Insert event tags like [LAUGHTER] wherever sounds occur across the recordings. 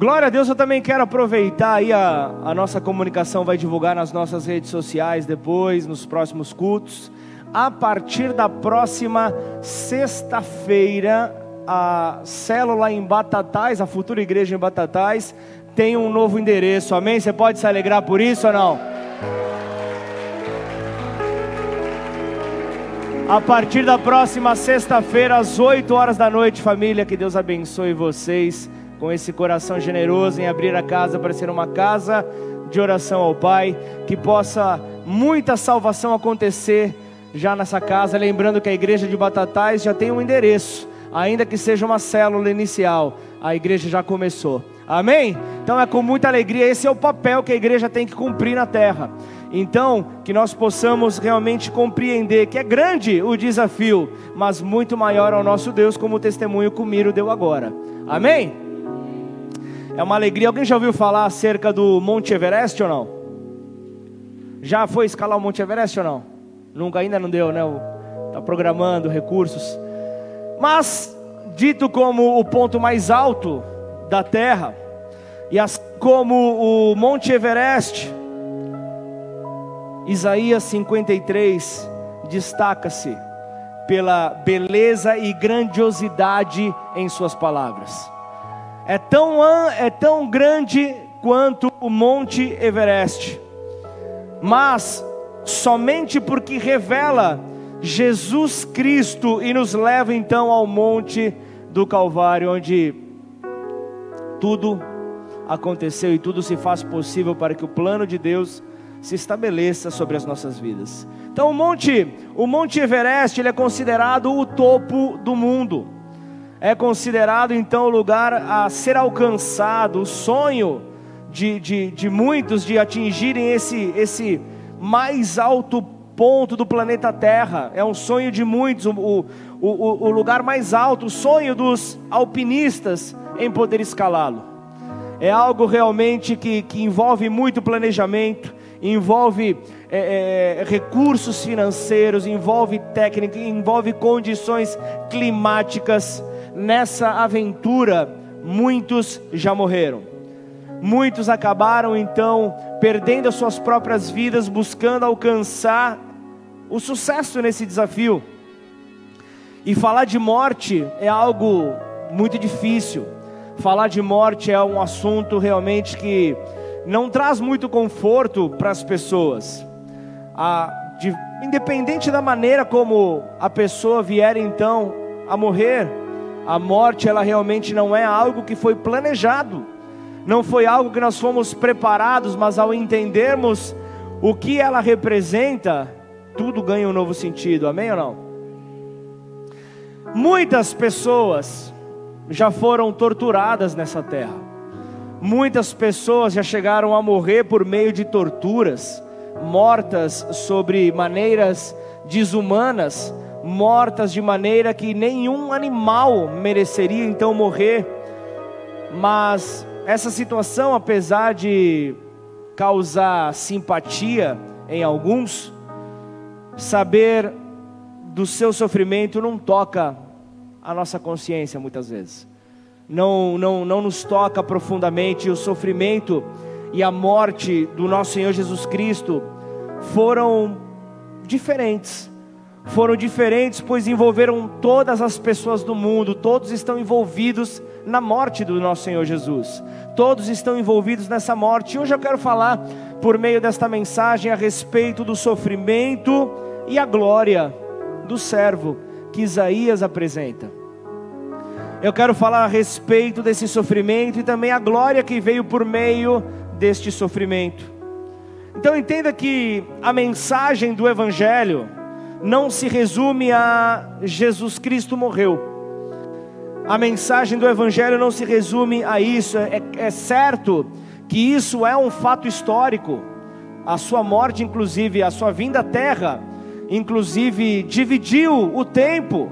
Glória a Deus, eu também quero aproveitar aí a, a nossa comunicação, vai divulgar nas nossas redes sociais depois, nos próximos cultos. A partir da próxima sexta-feira, a célula em Batatais, a futura igreja em Batatais, tem um novo endereço, amém? Você pode se alegrar por isso ou não? A partir da próxima sexta-feira, às 8 horas da noite, família, que Deus abençoe vocês com esse coração generoso em abrir a casa para ser uma casa de oração ao Pai, que possa muita salvação acontecer já nessa casa. Lembrando que a igreja de Batatais já tem um endereço, ainda que seja uma célula inicial, a igreja já começou. Amém? Então é com muita alegria, esse é o papel que a igreja tem que cumprir na terra. Então, que nós possamos realmente compreender que é grande o desafio, mas muito maior é o nosso Deus, como o testemunho que o Miro deu agora. Amém? É uma alegria. Alguém já ouviu falar acerca do Monte Everest ou não? Já foi escalar o Monte Everest ou não? Nunca ainda não deu, né? Está programando recursos. Mas, dito como o ponto mais alto da Terra, e assim como o Monte Everest, Isaías 53 destaca-se pela beleza e grandiosidade em suas palavras. É tão, é tão grande quanto o Monte Everest, mas somente porque revela Jesus Cristo e nos leva então ao Monte do Calvário, onde tudo aconteceu e tudo se faz possível para que o plano de Deus se estabeleça sobre as nossas vidas. Então o monte, o Monte Everest, ele é considerado o topo do mundo. É considerado então o lugar a ser alcançado, o sonho de, de, de muitos de atingirem esse, esse mais alto ponto do planeta Terra. É um sonho de muitos, o, o, o, lugar mais alto, o sonho dos alpinistas em poder escalá-lo. É algo realmente que, que envolve muito planejamento, envolve é, é, recursos financeiros, envolve técnica, envolve condições climáticas. Nessa aventura, muitos já morreram. Muitos acabaram então perdendo as suas próprias vidas, buscando alcançar o sucesso nesse desafio. E falar de morte é algo muito difícil. Falar de morte é um assunto realmente que não traz muito conforto para as pessoas. A, de, independente da maneira como a pessoa vier então a morrer, a morte ela realmente não é algo que foi planejado, não foi algo que nós fomos preparados, mas ao entendermos o que ela representa, tudo ganha um novo sentido, amém ou não? Muitas pessoas já foram torturadas nessa terra. Muitas pessoas já chegaram a morrer por meio de torturas, mortas sobre maneiras desumanas, mortas de maneira que nenhum animal mereceria então morrer. Mas essa situação, apesar de causar simpatia em alguns, saber do seu sofrimento não toca a nossa consciência muitas vezes não, não, não nos toca profundamente, o sofrimento e a morte do nosso Senhor Jesus Cristo foram diferentes. Foram diferentes, pois envolveram todas as pessoas do mundo, todos estão envolvidos na morte do nosso Senhor Jesus. Todos estão envolvidos nessa morte. E hoje eu quero falar, por meio desta mensagem, a respeito do sofrimento e a glória do servo que Isaías apresenta eu quero falar a respeito desse sofrimento e também a glória que veio por meio deste sofrimento. Então entenda que a mensagem do Evangelho não se resume a Jesus Cristo morreu. A mensagem do Evangelho não se resume a isso. É, é certo que isso é um fato histórico. A sua morte, inclusive, a sua vinda à terra, inclusive, dividiu o tempo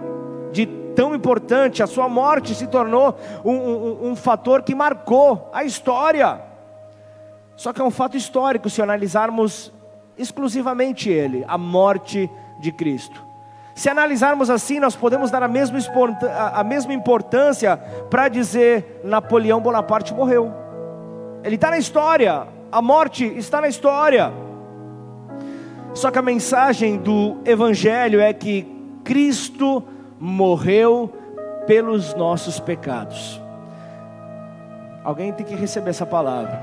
de tão importante, a sua morte se tornou um, um, um fator que marcou a história. Só que é um fato histórico se analisarmos exclusivamente ele, a morte de Cristo. Se analisarmos assim, nós podemos dar a mesma, a mesma importância para dizer Napoleão Bonaparte morreu. Ele está na história, a morte está na história. Só que a mensagem do Evangelho é que Cristo morreu pelos nossos pecados. Alguém tem que receber essa palavra.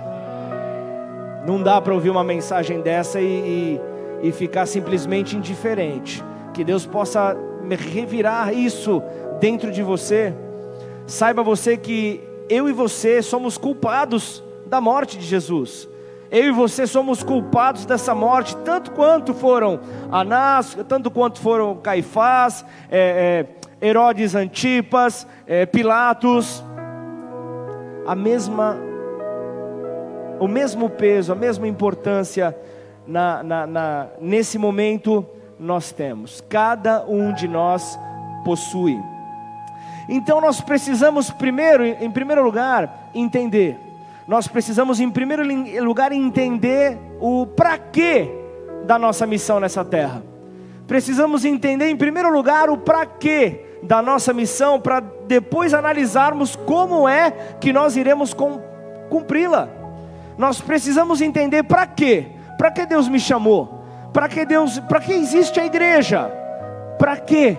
Não dá para ouvir uma mensagem dessa e, e, e ficar simplesmente indiferente. Que Deus possa revirar isso dentro de você. Saiba você que eu e você somos culpados da morte de Jesus. Eu e você somos culpados dessa morte, tanto quanto foram Anás, tanto quanto foram Caifás, é, é, Herodes Antipas, é, Pilatos. A mesma, o mesmo peso, a mesma importância na, na, na, nesse momento nós temos. Cada um de nós possui. Então nós precisamos primeiro, em primeiro lugar, entender nós precisamos, em primeiro lugar, entender o para quê da nossa missão nessa terra. Precisamos entender, em primeiro lugar, o para quê da nossa missão, para depois analisarmos como é que nós iremos cumpri-la. Nós precisamos entender para quê? Para que Deus me chamou? Para que Deus, para que existe a igreja? Para quê?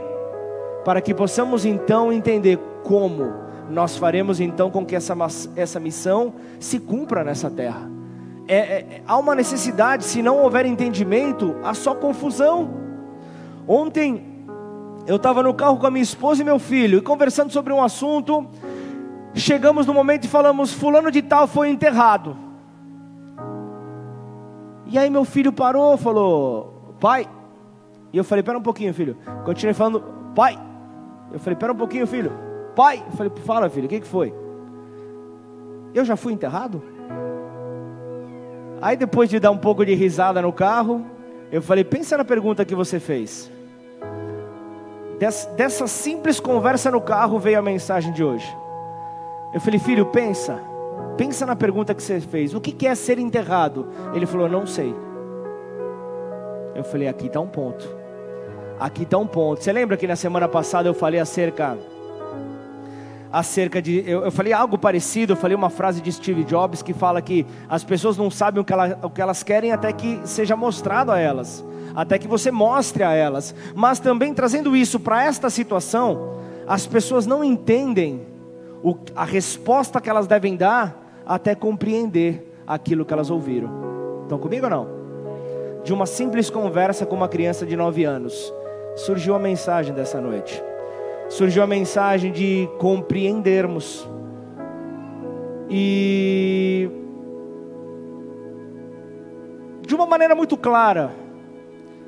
Para que possamos então entender como nós faremos então com que essa, essa missão se cumpra nessa terra. É, é, há uma necessidade, se não houver entendimento, há só confusão. Ontem eu estava no carro com a minha esposa e meu filho, e conversando sobre um assunto, chegamos no momento e falamos: Fulano de Tal foi enterrado. E aí meu filho parou, falou: Pai. E eu falei: Pera um pouquinho, filho. Continuei falando: Pai. Eu falei: Pera um pouquinho, filho pai. Eu falei, fala filho, o que, que foi? Eu já fui enterrado? Aí depois de dar um pouco de risada no carro, eu falei, pensa na pergunta que você fez. Des, dessa simples conversa no carro veio a mensagem de hoje. Eu falei, filho, pensa. Pensa na pergunta que você fez. O que, é ser enterrado? Ele falou, não sei. Eu falei, aqui está um ponto. Aqui está um ponto. Você lembra que na semana passada eu falei acerca acerca de. Eu, eu, falei algo parecido, eu falei uma frase de Steve Jobs que fala que as pessoas não sabem o que, ela, o que elas querem até que seja mostrado a elas, até que você mostre a elas. Mas também trazendo isso para esta situação, as pessoas não entendem o, a resposta que elas devem dar até compreender aquilo que elas ouviram. Estão comigo ou não? De uma simples conversa com uma criança de 9 anos, surgiu a mensagem dessa noite surgiu a mensagem de compreendermos. E de uma maneira muito clara,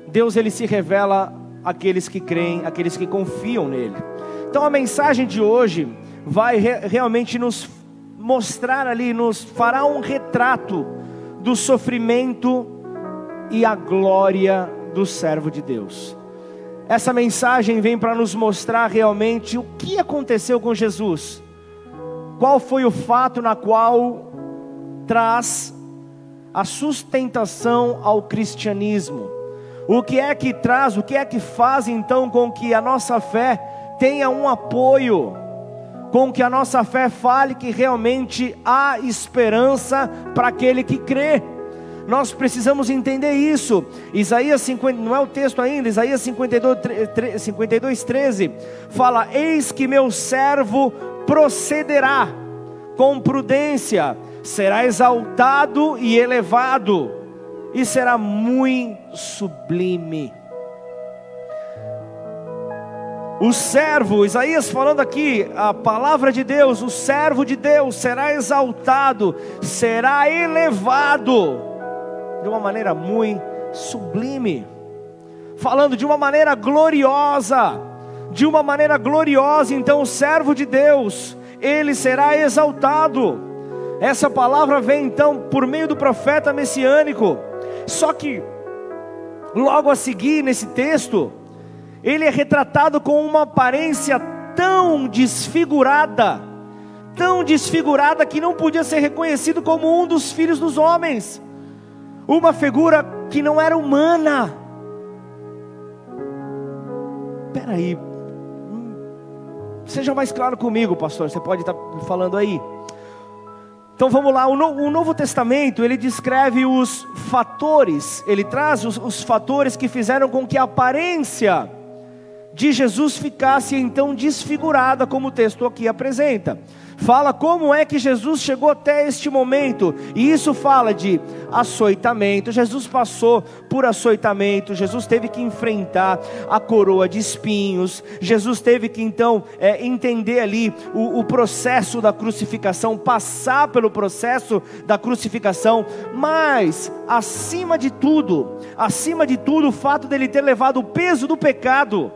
Deus ele se revela àqueles que creem, àqueles que confiam nele. Então a mensagem de hoje vai re realmente nos mostrar ali, nos fará um retrato do sofrimento e a glória do servo de Deus. Essa mensagem vem para nos mostrar realmente o que aconteceu com Jesus. Qual foi o fato na qual traz a sustentação ao cristianismo? O que é que traz, o que é que faz então com que a nossa fé tenha um apoio? Com que a nossa fé fale que realmente há esperança para aquele que crê. Nós precisamos entender isso. Isaías 50, não é o texto ainda, Isaías 52, 52 13 fala: Eis que meu servo procederá com prudência, será exaltado e elevado, e será muito sublime. O servo, Isaías falando aqui, a palavra de Deus, o servo de Deus será exaltado, será elevado de uma maneira muito sublime, falando de uma maneira gloriosa, de uma maneira gloriosa, então o servo de Deus, ele será exaltado. Essa palavra vem então por meio do profeta messiânico. Só que logo a seguir nesse texto, ele é retratado com uma aparência tão desfigurada, tão desfigurada que não podia ser reconhecido como um dos filhos dos homens uma figura que não era humana. peraí, seja mais claro comigo, pastor, você pode estar falando aí. Então vamos lá, o, Novo Testamento ele descreve os fatores, ele traz os, os fatores que fizeram com que a aparência de Jesus ficasse então desfigurada, como o texto aqui apresenta fala como é que Jesus chegou até este momento, e isso fala de açoitamento. Jesus passou por açoitamento, Jesus teve que enfrentar a coroa de espinhos, Jesus teve que então é, entender ali o, o processo da crucificação, passar pelo processo da crucificação, mas acima de tudo, acima de tudo, o fato dele ter levado o peso do pecado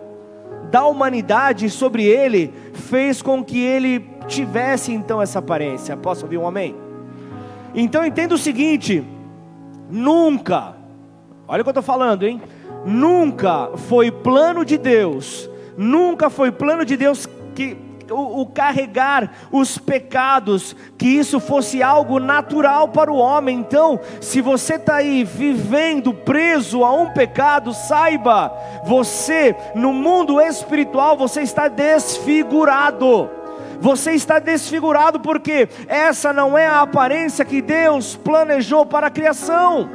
da humanidade sobre ele fez com que ele tivesse então essa aparência. Posso ouvir um amém? Então entenda o seguinte: nunca, olha o que eu estou falando, hein? Nunca foi plano de Deus, nunca foi plano de Deus que o, o, carregar os pecados, que isso fosse algo natural para o homem. Então, se você está aí vivendo preso a um pecado, saiba, você no mundo espiritual você está desfigurado. Você está desfigurado porque essa não é a aparência que Deus planejou para a criação.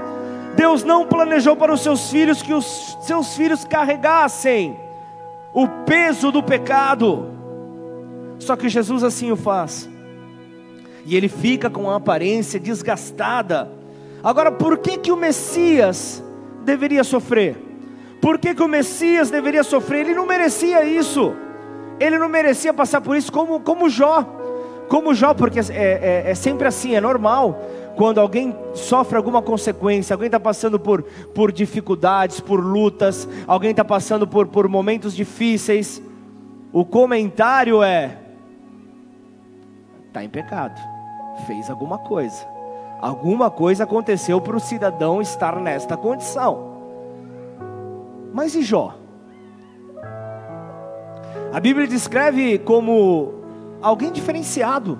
Deus não planejou para os seus filhos que os seus filhos carregassem o peso do pecado. Só que Jesus assim o faz. E ele fica com a aparência desgastada. Agora, por que que o Messias deveria sofrer? Por que que o Messias deveria sofrer? Ele não merecia isso. Ele não merecia passar por isso como, como Jó. Como Jó, porque é, é, é sempre assim, é normal. Quando alguém sofre alguma consequência, alguém está passando por, por dificuldades, por lutas, alguém está passando por, por momentos difíceis, o comentário é: está em pecado, fez alguma coisa, alguma coisa aconteceu para o cidadão estar nesta condição. Mas e Jó? A Bíblia descreve como alguém diferenciado.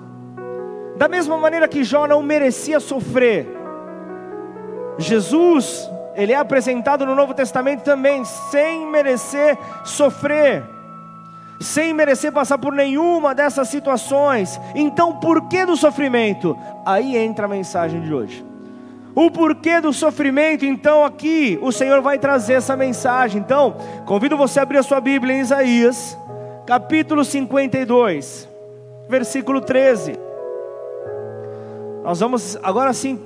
Da mesma maneira que Jó não merecia sofrer, Jesus, ele é apresentado no Novo Testamento também sem merecer sofrer, sem merecer passar por nenhuma dessas situações. Então, por que do sofrimento? Aí entra a mensagem de hoje. O porquê do sofrimento, então aqui o Senhor vai trazer essa mensagem. Então, convido você a abrir a sua Bíblia em Isaías, capítulo 52, versículo 13. Nós vamos agora sim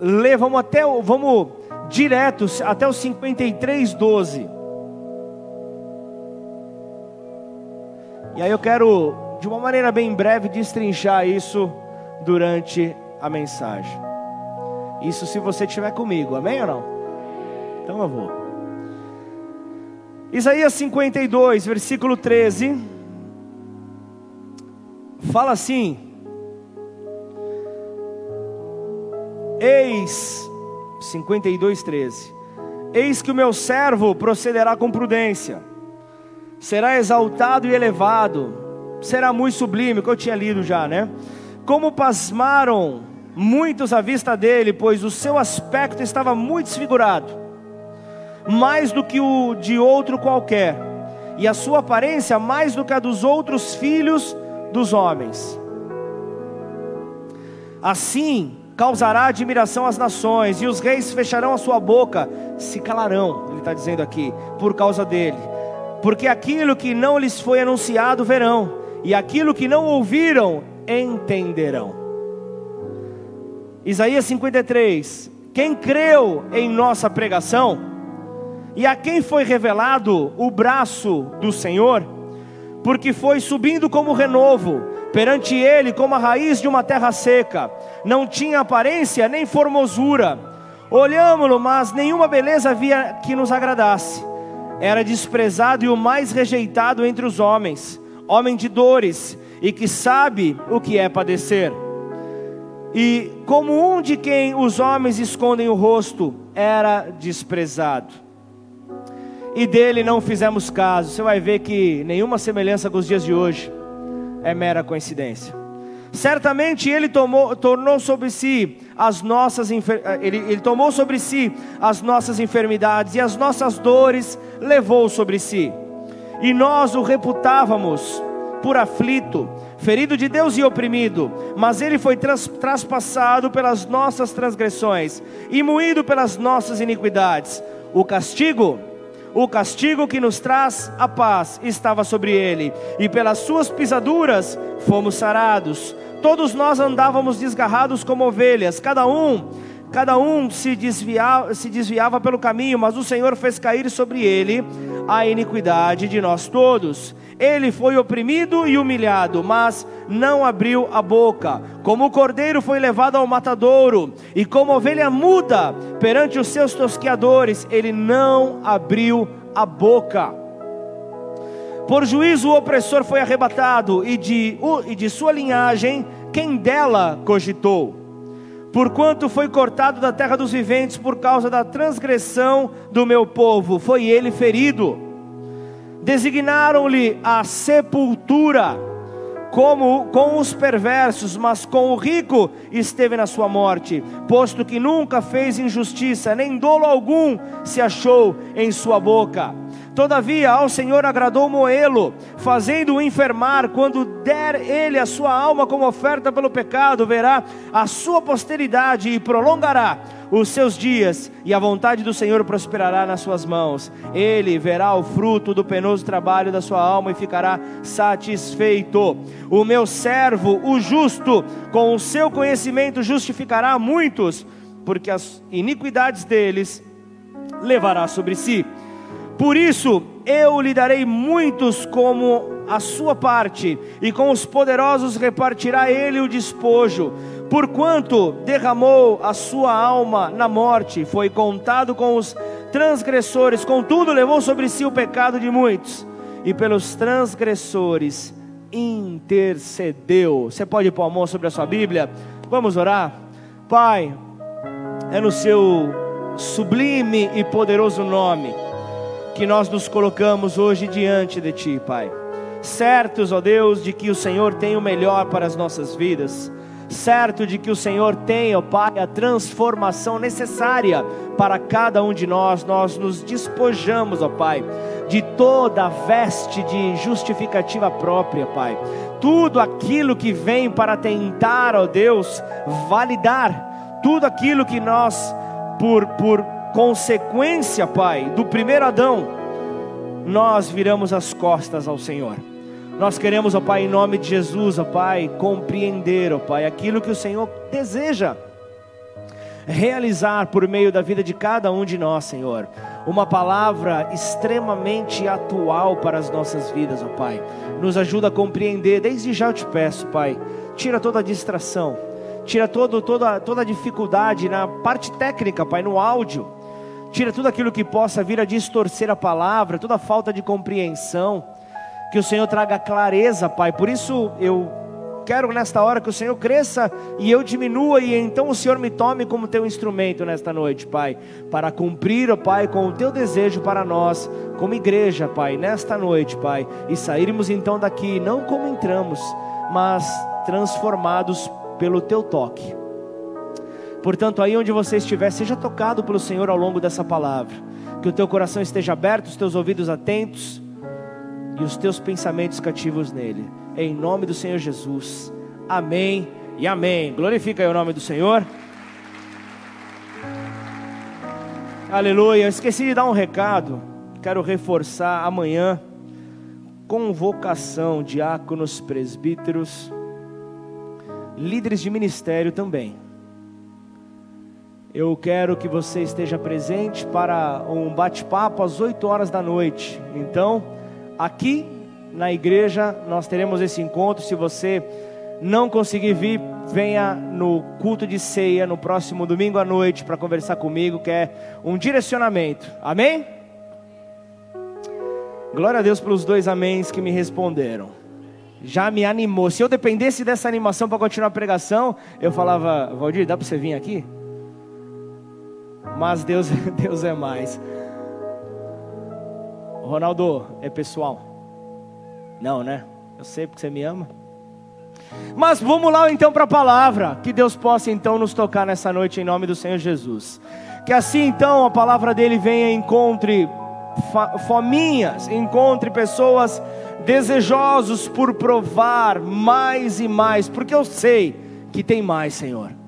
ler, vamos até vamos direto até o 53, 12. E aí eu quero, de uma maneira bem breve, destrinchar isso durante a mensagem. Isso se você estiver comigo, amém ou não? Então eu vou. Isaías 52, versículo 13, fala assim: Eis, 52, 13: Eis que o meu servo procederá com prudência, será exaltado e elevado, será muito sublime, que eu tinha lido já, né? Como pasmaram muitos à vista dele, pois o seu aspecto estava muito desfigurado mais do que o de outro qualquer, e a sua aparência mais do que a dos outros filhos dos homens. Assim causará admiração às nações, e os reis fecharão a sua boca, se calarão, ele está dizendo aqui, por causa dele, porque aquilo que não lhes foi anunciado verão, e aquilo que não ouviram entenderão. Isaías 53: Quem creu em nossa pregação, e a quem foi revelado o braço do Senhor? Porque foi subindo como renovo, perante ele como a raiz de uma terra seca, não tinha aparência nem formosura. Olhámo-lo, mas nenhuma beleza havia que nos agradasse. Era desprezado e o mais rejeitado entre os homens, homem de dores e que sabe o que é padecer. E como um de quem os homens escondem o rosto, era desprezado e dele não fizemos caso. Você vai ver que nenhuma semelhança com os dias de hoje é mera coincidência. Certamente ele tomou, tornou sobre si as nossas ele, ele tomou sobre si as nossas enfermidades e as nossas dores levou sobre si. e nós o reputávamos por aflito, ferido de Deus e oprimido, mas ele foi tras, traspassado pelas nossas transgressões e moído pelas nossas iniquidades. O castigo, o castigo que nos traz a paz estava sobre ele, e pelas suas pisaduras fomos sarados. Todos nós andávamos desgarrados como ovelhas, cada um cada um se desviava, se desviava pelo caminho, mas o Senhor fez cair sobre ele a iniquidade de nós todos. Ele foi oprimido e humilhado, mas não abriu a boca. Como o cordeiro foi levado ao matadouro, e como ovelha muda perante os seus tosqueadores, ele não abriu a boca. Por juízo o opressor foi arrebatado, e de, e de sua linhagem, quem dela cogitou? Porquanto foi cortado da terra dos viventes por causa da transgressão do meu povo, foi ele ferido Designaram-lhe a sepultura, como com os perversos, mas com o rico esteve na sua morte, posto que nunca fez injustiça, nem dolo algum se achou em sua boca. Todavia ao Senhor agradou moê-lo, fazendo-o enfermar, quando der ele a sua alma como oferta pelo pecado, verá a sua posteridade e prolongará os seus dias, e a vontade do Senhor prosperará nas suas mãos. Ele verá o fruto do penoso trabalho da sua alma e ficará satisfeito. O meu servo, o justo, com o seu conhecimento justificará muitos, porque as iniquidades deles levará sobre si. Por isso eu lhe darei muitos como a sua parte, e com os poderosos repartirá ele o despojo porquanto derramou a sua alma na morte, foi contado com os transgressores, contudo levou sobre si o pecado de muitos, e pelos transgressores intercedeu. Você pode pôr a mão sobre a sua Bíblia? Vamos orar? Pai, é no seu sublime e poderoso nome que nós nos colocamos hoje diante de Ti, Pai. Certos, ó Deus, de que o Senhor tem o melhor para as nossas vidas certo de que o Senhor tem, ó Pai, a transformação necessária para cada um de nós. Nós nos despojamos, ó Pai, de toda a veste de justificativa própria, Pai. Tudo aquilo que vem para tentar, ó Deus, validar tudo aquilo que nós, por, por consequência, Pai, do primeiro Adão, nós viramos as costas ao Senhor. Nós queremos, ó Pai, em nome de Jesus, ó Pai, compreender, ó Pai, aquilo que o Senhor deseja realizar por meio da vida de cada um de nós, Senhor. Uma palavra extremamente atual para as nossas vidas, ó Pai. Nos ajuda a compreender, desde já eu te peço, Pai, tira toda a distração, tira todo, toda, toda a dificuldade na parte técnica, Pai, no áudio. Tira tudo aquilo que possa vir a distorcer a palavra, toda a falta de compreensão que o Senhor traga clareza, Pai. Por isso eu quero nesta hora que o Senhor cresça e eu diminua, e então o Senhor me tome como teu instrumento nesta noite, Pai, para cumprir, ó Pai, com o teu desejo para nós, como igreja, Pai, nesta noite, Pai, e sairmos então daqui, não como entramos, mas transformados pelo teu toque. Portanto, aí onde você estiver, seja tocado pelo Senhor ao longo dessa palavra, que o teu coração esteja aberto, os teus ouvidos atentos e os teus pensamentos cativos nele. Em nome do Senhor Jesus. Amém e amém. Glorifica aí o nome do Senhor. Aleluia. Eu esqueci de dar um recado. Quero reforçar amanhã. Convocação, diáconos, presbíteros, líderes de ministério também. Eu quero que você esteja presente para um bate-papo às 8 horas da noite. Então, Aqui na igreja nós teremos esse encontro. Se você não conseguir vir, venha no culto de ceia no próximo domingo à noite para conversar comigo, que é um direcionamento. Amém? Glória a Deus pelos dois améns que me responderam. Já me animou. Se eu dependesse dessa animação para continuar a pregação, eu falava, Valdir, dá para você vir aqui? Mas Deus, [LAUGHS] Deus é mais. Ronaldo, é pessoal? Não, né? Eu sei porque você me ama. Mas vamos lá então para a palavra. Que Deus possa então nos tocar nessa noite em nome do Senhor Jesus. Que assim então a palavra dele venha e encontre fominhas, encontre pessoas desejosos por provar mais e mais, porque eu sei que tem mais, Senhor.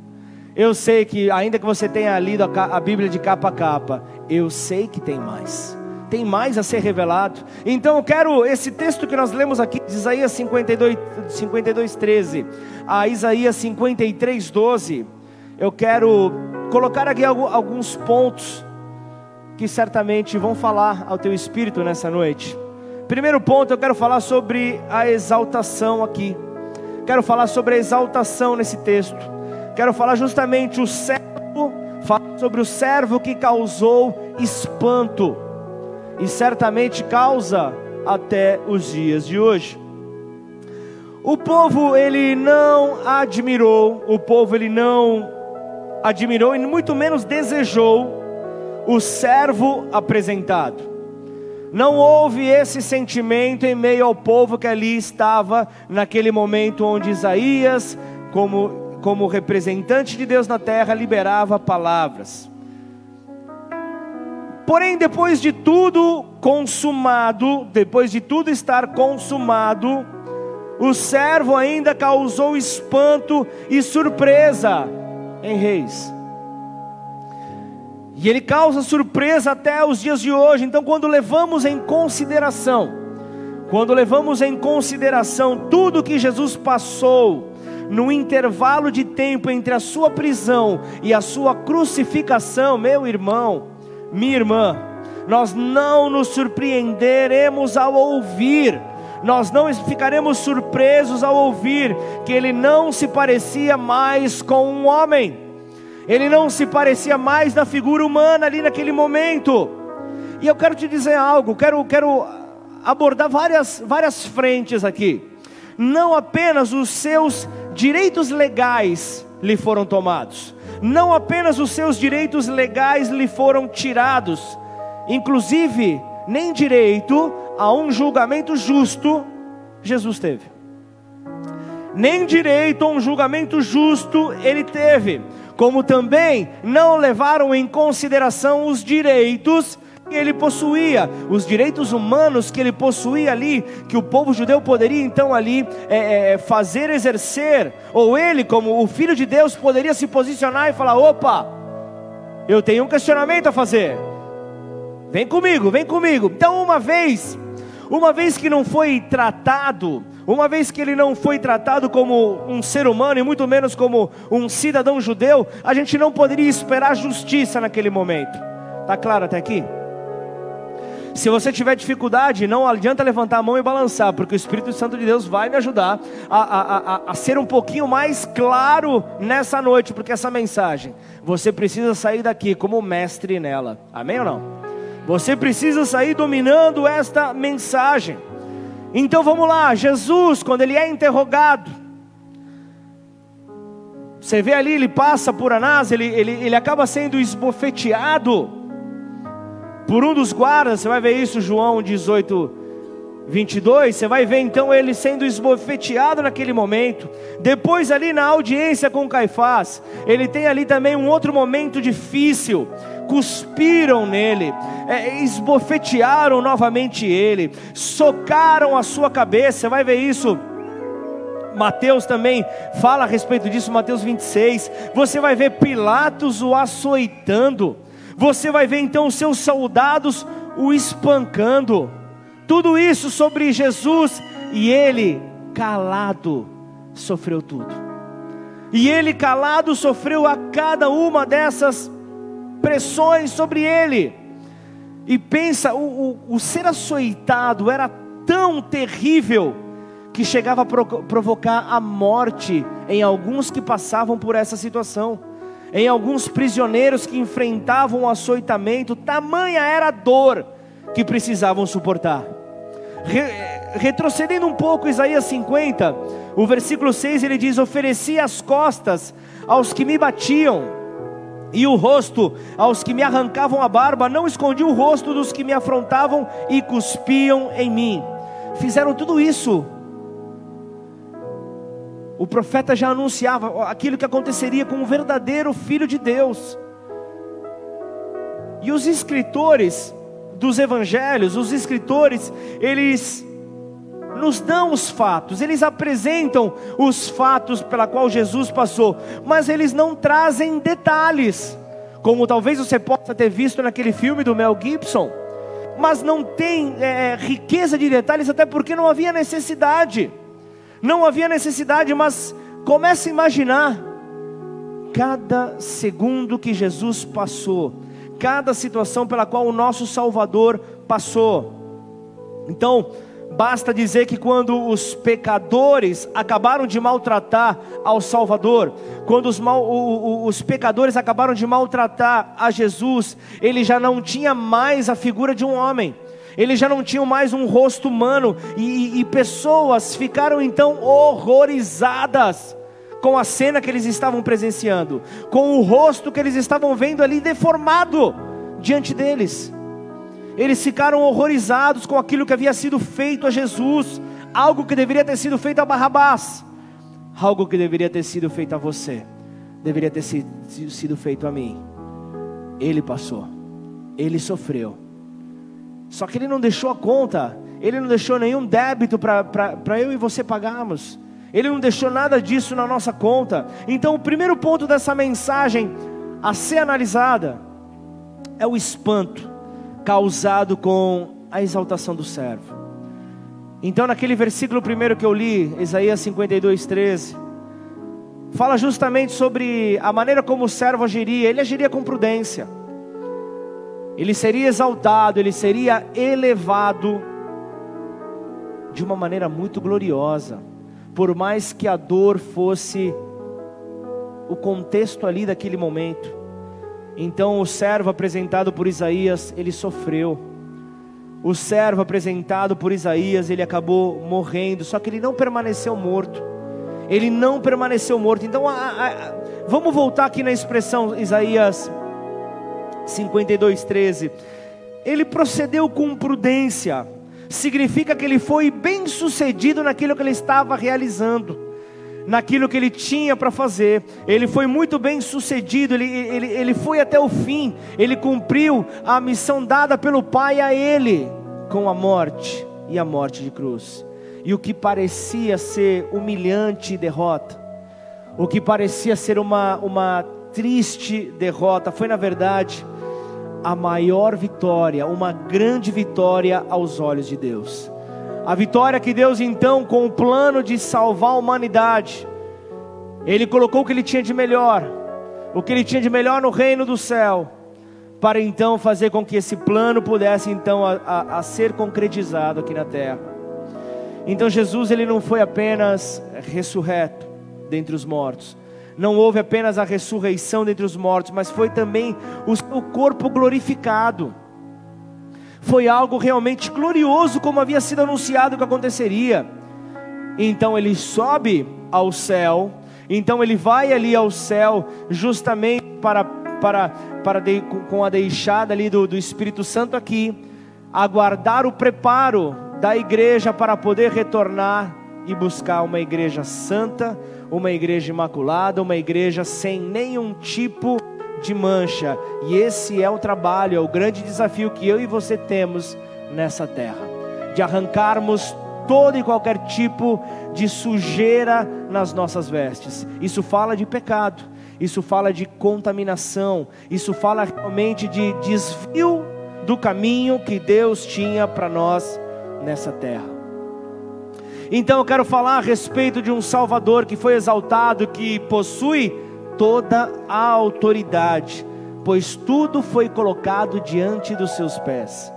Eu sei que, ainda que você tenha lido a, Bíblia de capa a capa, eu sei que tem mais. Tem mais a ser revelado. Então eu quero, esse texto que nós lemos aqui, de Isaías 52, 52 13 a Isaías 53, 12, eu quero colocar aqui alguns pontos que certamente vão falar ao teu espírito nessa noite. Primeiro ponto, eu quero falar sobre a exaltação aqui. Quero falar sobre a exaltação nesse texto. Quero falar justamente o servo, falar sobre o servo que causou espanto e certamente causa até os dias de hoje. O povo ele não admirou, o povo ele não admirou e muito menos desejou o servo apresentado. Não houve esse sentimento em meio ao povo que ali estava naquele momento onde Isaías, como, como representante de Deus na terra, liberava palavras. Porém, depois de tudo consumado, depois de tudo estar consumado, o servo ainda causou espanto e surpresa em reis. E ele causa surpresa até os dias de hoje. Então, quando levamos em consideração, quando levamos em consideração tudo que Jesus passou, no intervalo de tempo entre a sua prisão e a sua crucificação, meu irmão, minha irmã, nós não nos surpreenderemos ao ouvir, nós não ficaremos surpresos ao ouvir que ele não se parecia mais com um homem ele não se parecia mais na figura humana ali naquele momento. E eu quero te dizer algo, quero, quero abordar várias, várias frentes aqui. Não apenas os seus direitos legais lhe foram tomados, não apenas os seus direitos legais lhe foram tirados, inclusive, nem direito a um julgamento justo Jesus teve. Nem direito a um julgamento justo ele teve como também não levaram em consideração os direitos ele possuía, os direitos humanos que ele possuía ali, que o povo judeu poderia então ali é, é, fazer exercer, ou ele, como o filho de Deus, poderia se posicionar e falar: opa, eu tenho um questionamento a fazer, vem comigo, vem comigo. Então, uma vez, uma vez que não foi tratado uma vez que ele não foi tratado como um ser humano e muito menos como um cidadão judeu, a gente não poderia esperar justiça naquele momento. Tá claro até aqui? Se você tiver dificuldade, não adianta levantar a mão e balançar, porque o Espírito Santo de Deus vai me ajudar a, a, a, a ser um pouquinho mais claro nessa noite, porque essa mensagem, você precisa sair daqui como mestre nela. Amém ou não? Você precisa sair dominando esta mensagem. Então vamos lá, Jesus, quando ele é interrogado, você vê ali, ele passa por Anás, ele, ele, ele acaba sendo esbofeteado por um dos guardas, você vai ver isso, João 18, 22, você vai ver então ele sendo esbofeteado naquele momento. Depois, ali na audiência com Caifás, ele tem ali também um outro momento difícil cuspiram nele, é, esbofetearam novamente ele, socaram a sua cabeça. Vai ver isso. Mateus também fala a respeito disso, Mateus 26. Você vai ver Pilatos o açoitando. Você vai ver então os seus soldados o espancando. Tudo isso sobre Jesus e ele calado sofreu tudo. E ele calado sofreu a cada uma dessas pressões sobre ele. E pensa, o, o, o ser açoitado era tão terrível que chegava a provocar a morte em alguns que passavam por essa situação, em alguns prisioneiros que enfrentavam o açoitamento, tamanha era a dor que precisavam suportar. Re, retrocedendo um pouco, Isaías 50, o versículo 6 ele diz: Ofereci as costas aos que me batiam e o rosto aos que me arrancavam a barba, não escondi o rosto dos que me afrontavam e cuspiam em mim. Fizeram tudo isso. O profeta já anunciava aquilo que aconteceria com o verdadeiro filho de Deus. E os escritores, dos evangelhos, os escritores, eles nos dão os fatos, eles apresentam os fatos pela qual Jesus passou, mas eles não trazem detalhes, como talvez você possa ter visto naquele filme do Mel Gibson, mas não tem é, riqueza de detalhes, até porque não havia necessidade, não havia necessidade, mas comece a imaginar cada segundo que Jesus passou, cada situação pela qual o nosso Salvador passou. Então, Basta dizer que quando os pecadores acabaram de maltratar ao Salvador, quando os, mal, o, o, os, pecadores acabaram de maltratar a Jesus, ele já não tinha mais a figura de um homem, ele já não tinha mais um rosto humano, e, e pessoas ficaram então horrorizadas com a cena que eles estavam presenciando, com o rosto que eles estavam vendo ali deformado diante deles. Eles ficaram horrorizados com aquilo que havia sido feito a Jesus, algo que deveria ter sido feito a Barrabás, algo que deveria ter sido feito a você, deveria ter sido feito a mim. Ele passou, ele sofreu, só que ele não deixou a conta, ele não deixou nenhum débito para eu e você pagarmos, ele não deixou nada disso na nossa conta. Então, o primeiro ponto dessa mensagem a ser analisada é o espanto causado com a exaltação do servo. Então, naquele versículo primeiro que eu li, Isaías 52, 13, fala justamente sobre a maneira como o servo agiria. Ele agiria com prudência, ele seria exaltado, ele seria elevado de uma maneira muito gloriosa, por mais que a dor fosse o contexto ali daquele momento. Então o servo apresentado por Isaías, ele sofreu. O servo apresentado por Isaías, ele acabou morrendo, só que ele não permaneceu morto. Ele não permaneceu morto. Então, a, a, vamos voltar aqui na expressão Isaías 52, 13. Ele procedeu com prudência, significa que ele foi bem sucedido naquilo que ele estava realizando naquilo que ele tinha para fazer. Ele foi muito bem sucedido, ele, ele, ele foi até o fim, ele cumpriu a missão dada pelo Pai a ele, com a morte e a morte de cruz. E o que parecia ser humilhante derrota, o que parecia ser uma, uma triste derrota, foi na verdade a maior vitória, uma grande vitória aos olhos de Deus. A vitória que Deus então, com o plano de salvar a humanidade, Ele colocou o que Ele tinha de melhor, o que Ele tinha de melhor no reino do céu, para então fazer com que esse plano pudesse então a, a, a ser concretizado aqui na terra. Então Jesus ele não foi apenas ressurreto dentre os mortos, não houve apenas a ressurreição dentre os mortos, mas foi também o seu corpo glorificado foi algo realmente glorioso, como havia sido anunciado que aconteceria. Então ele sobe ao céu, então ele vai ali ao céu, justamente para, para, para de, com a deixada ali do, do Espírito Santo aqui, aguardar o preparo da igreja para poder retornar e buscar uma igreja santa, uma igreja imaculada, uma igreja sem nenhum tipo de mancha. E esse é o trabalho, é o grande desafio que eu e você temos nessa terra, de arrancarmos todo e qualquer tipo de sujeira nas nossas vestes. Isso fala de pecado, isso fala de contaminação, isso fala realmente de desvio do caminho que Deus tinha para nós nessa terra. Então eu quero falar a respeito de um Salvador que foi exaltado, que possui toda a autoridade, pois tudo foi colocado diante dos seus pés.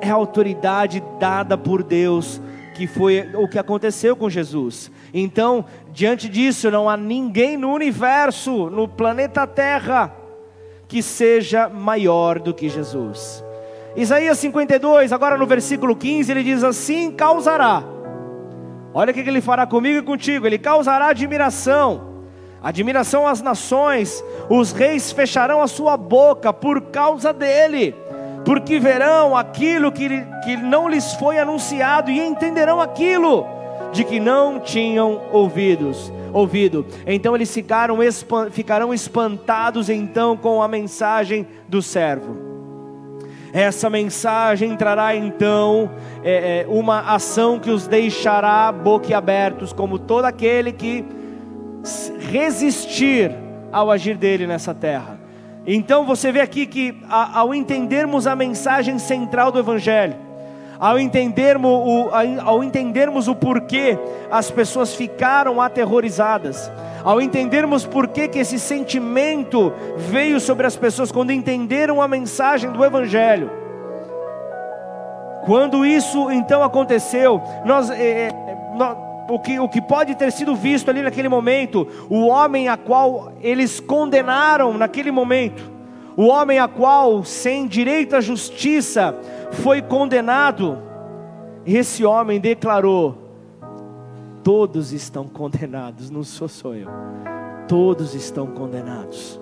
É a autoridade dada por Deus, que foi o que aconteceu com Jesus. Então, diante disso, não há ninguém no universo, no planeta Terra, que seja maior do que Jesus. Isaías 52, agora no versículo 15, ele diz assim: causará. Olha o que ele fará comigo e contigo, ele causará admiração admiração às nações, os reis fecharão a sua boca por causa dele, porque verão aquilo que, que não lhes foi anunciado e entenderão aquilo de que não tinham ouvidos, ouvido. Então eles ficaram, ficarão espantados então com a mensagem do servo. Essa mensagem trará então é, é, uma ação que os deixará boquiabertos, como todo aquele que resistir ao agir dele nessa terra. Então você vê aqui que ao entendermos a mensagem central do Evangelho, ao entendermos o, ao entendermos o porquê as pessoas ficaram aterrorizadas, ao entendermos por que, esse sentimento veio sobre as pessoas quando entenderam a mensagem do Evangelho. Quando isso então aconteceu, nós, é, nós o que, o que pode ter sido visto ali naquele momento, o homem a qual eles condenaram naquele momento, o homem a qual, sem direito à justiça, foi condenado, esse homem declarou: Todos estão condenados, não sou só eu. Todos estão condenados.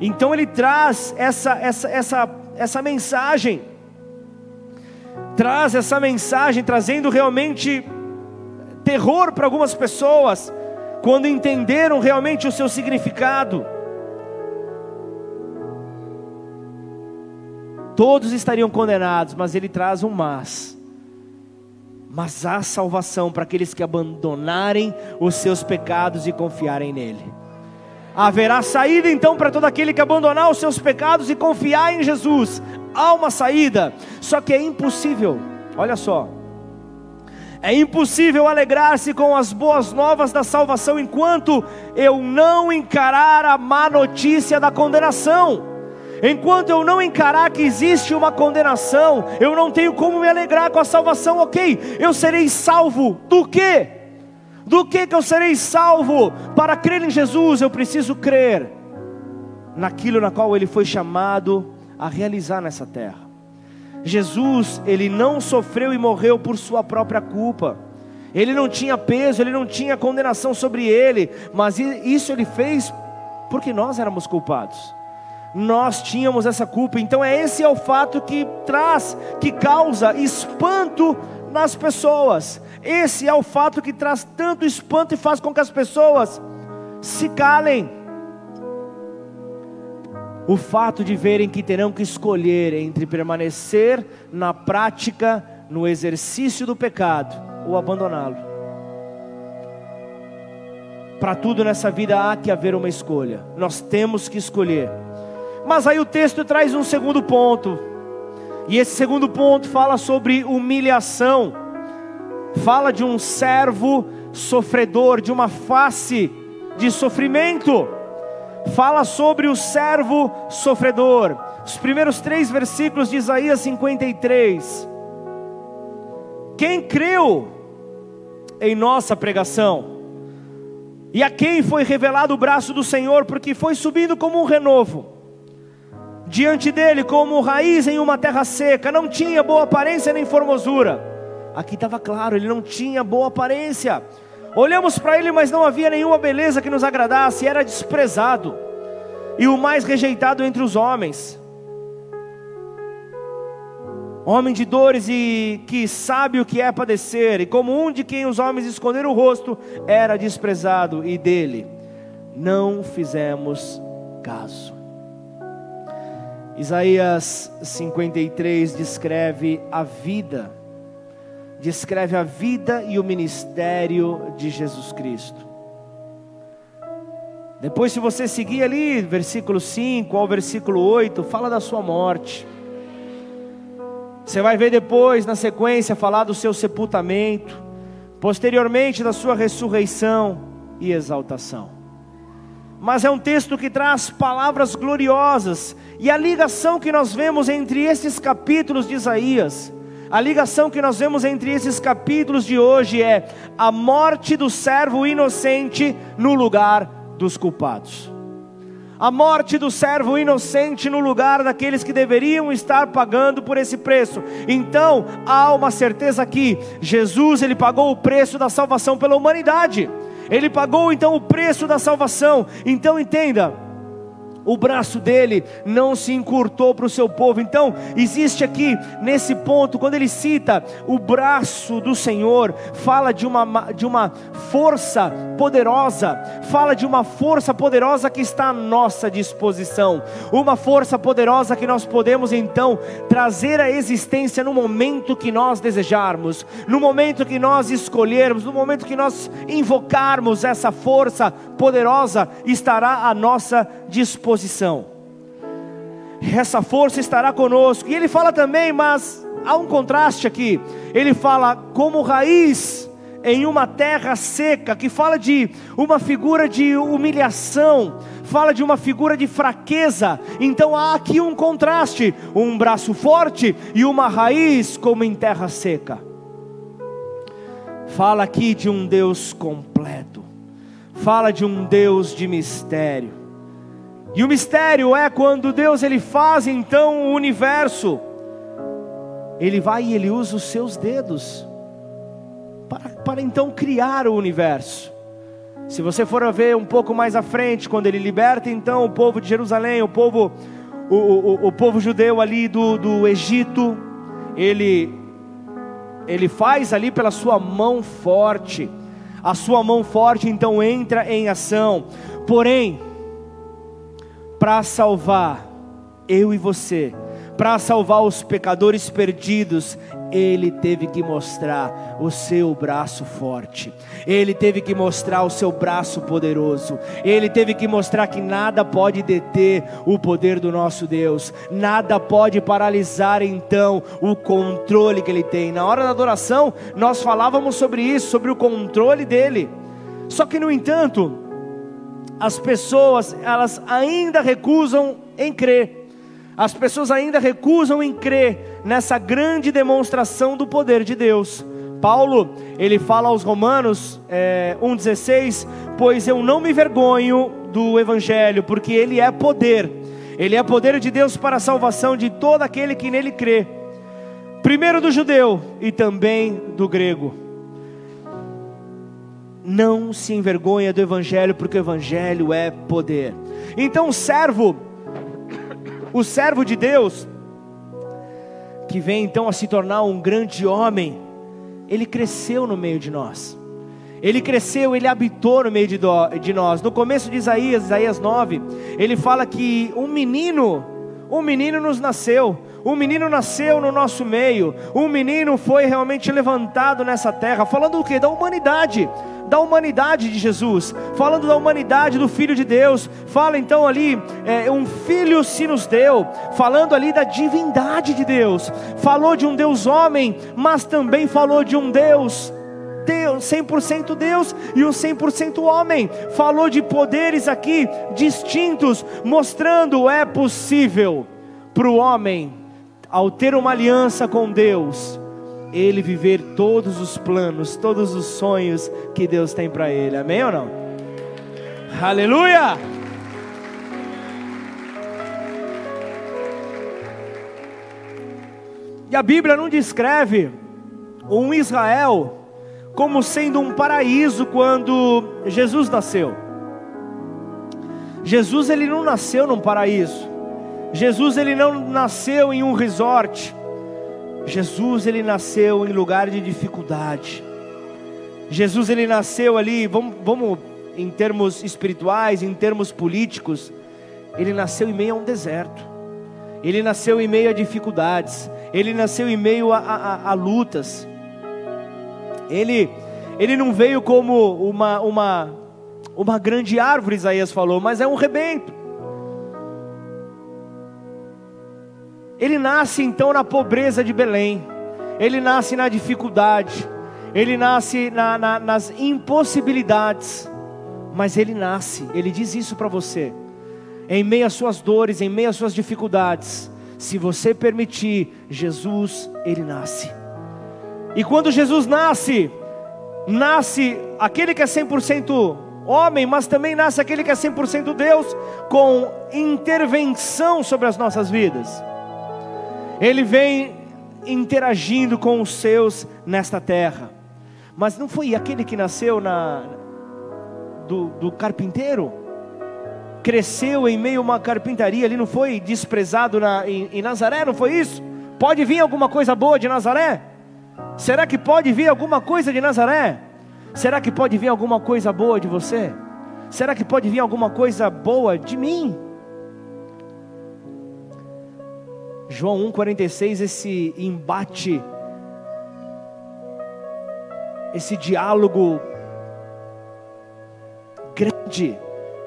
Então ele traz essa essa essa essa mensagem. Traz essa mensagem trazendo realmente terror para algumas pessoas quando entenderam realmente o seu significado. Todos estariam condenados, mas ele traz um mas mas há salvação para aqueles que abandonarem os seus pecados e confiarem nele. Haverá saída então para todo aquele que abandonar os seus pecados e confiar em Jesus. Há uma saída, só que é impossível. Olha só. É impossível alegrar-se com as boas novas da salvação enquanto eu não encarar a má notícia da condenação. Enquanto eu não encarar que existe uma condenação, eu não tenho como me alegrar com a salvação, ok? Eu serei salvo do quê? Do que que eu serei salvo? Para crer em Jesus, eu preciso crer naquilo na qual ele foi chamado a realizar nessa terra. Jesus, ele não sofreu e morreu por sua própria culpa. Ele não tinha peso, ele não tinha condenação sobre ele, mas isso ele fez porque nós éramos culpados nós tínhamos essa culpa. Então é esse é o fato que traz, que causa espanto nas pessoas. Esse é o fato que traz tanto espanto e faz com que as pessoas se calem. O fato de verem que terão que escolher entre permanecer na prática, no exercício do pecado ou abandoná-lo. Para tudo nessa vida há que haver uma escolha. Nós temos que escolher. Mas aí o texto traz um segundo ponto. E esse segundo ponto fala sobre humilhação. Fala de um servo sofredor, de uma face de sofrimento. Fala sobre o servo sofredor. Os primeiros três versículos de Isaías 53. Quem creu em nossa pregação? E a quem foi revelado o braço do Senhor, porque foi subindo como um renovo diante dele como raiz em uma terra seca, não tinha boa aparência nem formosura. Aqui estava claro, ele não tinha boa aparência. Olhamos para ele, mas não havia nenhuma beleza que nos agradasse, era desprezado e o mais rejeitado entre os homens. Homem de dores e que sabe o que é padecer, e como um de quem os homens esconderam o rosto, era desprezado, e dele não fizemos caso. Isaías 53 descreve a vida, descreve a vida e o ministério de Jesus Cristo. Depois, se você seguir ali, versículo 5 ao versículo 8, fala da sua morte. Você vai ver depois, na sequência, falar do seu sepultamento, posteriormente da sua ressurreição e exaltação mas é um texto que traz palavras gloriosas, e a ligação que nós vemos entre esses capítulos de Isaías, a ligação que nós vemos entre esses capítulos de hoje é a morte do servo inocente no lugar dos culpados. A morte do servo inocente no lugar daqueles que deveriam estar pagando por esse preço. Então, há uma certeza aqui: Jesus ele pagou o preço da salvação pela humanidade. Ele pagou então o preço da salvação. Então entenda, o braço dele não se encurtou para o seu povo. Então, existe aqui nesse ponto, quando ele cita o braço do Senhor, fala de uma, de uma força poderosa, fala de uma força poderosa que está à nossa disposição, uma força poderosa que nós podemos então trazer à existência no momento que nós desejarmos, no momento que nós escolhermos, no momento que nós invocarmos essa força poderosa, estará à nossa disposição. Essa força estará conosco. E ele fala também, mas há um contraste aqui. Ele fala como raiz em uma terra seca, que fala de uma figura de humilhação, fala de uma figura de fraqueza. Então há aqui um contraste: um braço forte e uma raiz como em terra seca. Fala aqui de um Deus completo, fala de um Deus de mistério. E o mistério é quando Deus ele faz então o universo. Ele vai e ele usa os seus dedos para, para então criar o universo. Se você for ver um pouco mais à frente, quando ele liberta então o povo de Jerusalém, o povo, o, o, o povo judeu ali do, do Egito, ele, ele faz ali pela sua mão forte, a sua mão forte então entra em ação, porém, para salvar eu e você, para salvar os pecadores perdidos, ele teve que mostrar o seu braço forte, ele teve que mostrar o seu braço poderoso, ele teve que mostrar que nada pode deter o poder do nosso Deus, nada pode paralisar então o controle que ele tem. Na hora da adoração, nós falávamos sobre isso, sobre o controle dele. Só que, no entanto, as pessoas, elas ainda recusam em crer. As pessoas ainda recusam em crer nessa grande demonstração do poder de Deus. Paulo, ele fala aos Romanos é, 1,16: Pois eu não me vergonho do Evangelho, porque ele é poder, ele é poder de Deus para a salvação de todo aquele que nele crê, primeiro do judeu e também do grego não se envergonha do Evangelho, porque o Evangelho é poder. Então, servo, o servo de Deus, que vem então a se tornar um grande homem, ele cresceu no meio de nós. Ele cresceu, ele habitou no meio de, de nós. No começo de Isaías, Isaías 9, ele fala que um menino, um menino nos nasceu, um menino nasceu no nosso meio, um menino foi realmente levantado nessa terra, falando o que? Da humanidade da humanidade de Jesus, falando da humanidade do Filho de Deus, fala então ali, é, um filho se nos deu, falando ali da divindade de Deus, falou de um Deus homem, mas também falou de um Deus Deus, 100% Deus e um 100% homem. Falou de poderes aqui distintos, mostrando é possível para o homem, ao ter uma aliança com Deus, ele viver todos os planos, todos os sonhos que Deus tem para ele. Amém ou não? Aleluia! E a Bíblia não descreve um Israel como sendo um paraíso quando Jesus nasceu. Jesus ele não nasceu num paraíso. Jesus ele não nasceu em um resort. Jesus ele nasceu em lugar de dificuldade. Jesus ele nasceu ali, vamos, vamos em termos espirituais, em termos políticos, ele nasceu em meio a um deserto. Ele nasceu em meio a dificuldades. Ele nasceu em meio a, a, a lutas. Ele, ele não veio como uma, uma, uma grande árvore, Isaías falou, mas é um rebento. Ele nasce então na pobreza de Belém, ele nasce na dificuldade, ele nasce na, na, nas impossibilidades, mas ele nasce, ele diz isso para você, em meio às suas dores, em meio às suas dificuldades, se você permitir, Jesus, ele nasce. E quando Jesus nasce, nasce aquele que é 100% homem, mas também nasce aquele que é 100% Deus, com intervenção sobre as nossas vidas. Ele vem interagindo com os seus nesta terra. Mas não foi aquele que nasceu na do, do carpinteiro? cresceu em meio a uma carpintaria, ele não foi desprezado na, em, em Nazaré, não foi isso? Pode vir alguma coisa boa de Nazaré? Será que pode vir alguma coisa de Nazaré? Será que pode vir alguma coisa boa de você? Será que pode vir alguma coisa boa de mim? João 1,46, esse embate, esse diálogo grande,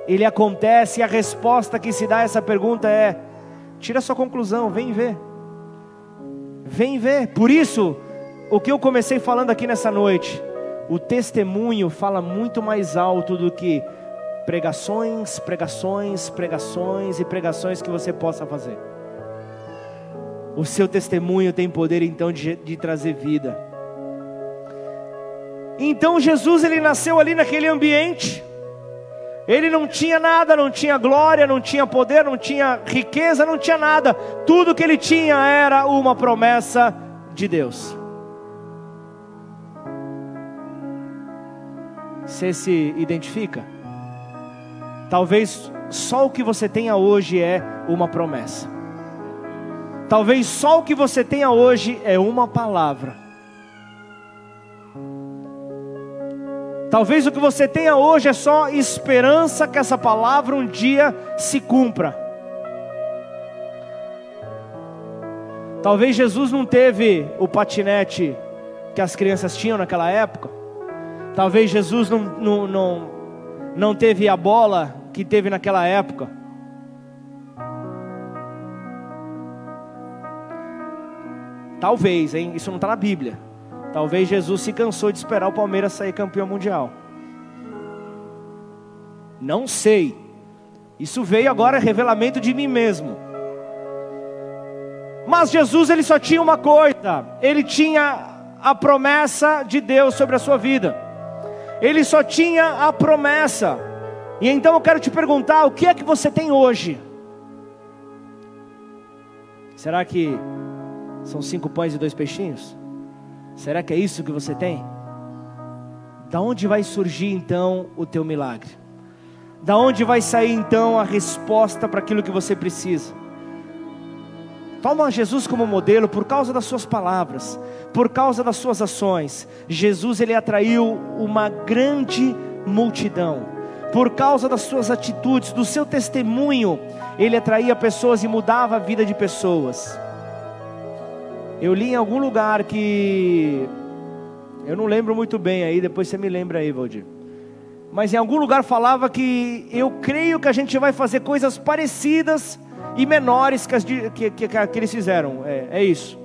ele acontece e a resposta que se dá a essa pergunta é: tira sua conclusão, vem ver. Vem ver. Por isso, o que eu comecei falando aqui nessa noite, o testemunho fala muito mais alto do que pregações, pregações, pregações e pregações que você possa fazer. O seu testemunho tem poder então de, de trazer vida. Então Jesus ele nasceu ali naquele ambiente. Ele não tinha nada, não tinha glória, não tinha poder, não tinha riqueza, não tinha nada. Tudo que ele tinha era uma promessa de Deus. Você se identifica? Talvez só o que você tenha hoje é uma promessa. Talvez só o que você tenha hoje é uma palavra. Talvez o que você tenha hoje é só esperança que essa palavra um dia se cumpra. Talvez Jesus não teve o patinete que as crianças tinham naquela época. Talvez Jesus não, não, não, não teve a bola que teve naquela época. Talvez, hein? Isso não está na Bíblia. Talvez Jesus se cansou de esperar o Palmeiras sair campeão mundial. Não sei. Isso veio agora revelamento de mim mesmo. Mas Jesus ele só tinha uma coisa, ele tinha a promessa de Deus sobre a sua vida. Ele só tinha a promessa. E então eu quero te perguntar: o que é que você tem hoje? Será que são cinco pães e dois peixinhos? Será que é isso que você tem? Da onde vai surgir então o teu milagre? Da onde vai sair então a resposta para aquilo que você precisa? Toma Jesus como modelo por causa das suas palavras, por causa das suas ações. Jesus ele atraiu uma grande multidão. Por causa das suas atitudes, do seu testemunho, ele atraía pessoas e mudava a vida de pessoas. Eu li em algum lugar que eu não lembro muito bem aí, depois você me lembra aí, Valdir. Mas em algum lugar falava que eu creio que a gente vai fazer coisas parecidas e menores que, as, que, que, que eles fizeram. É, é isso.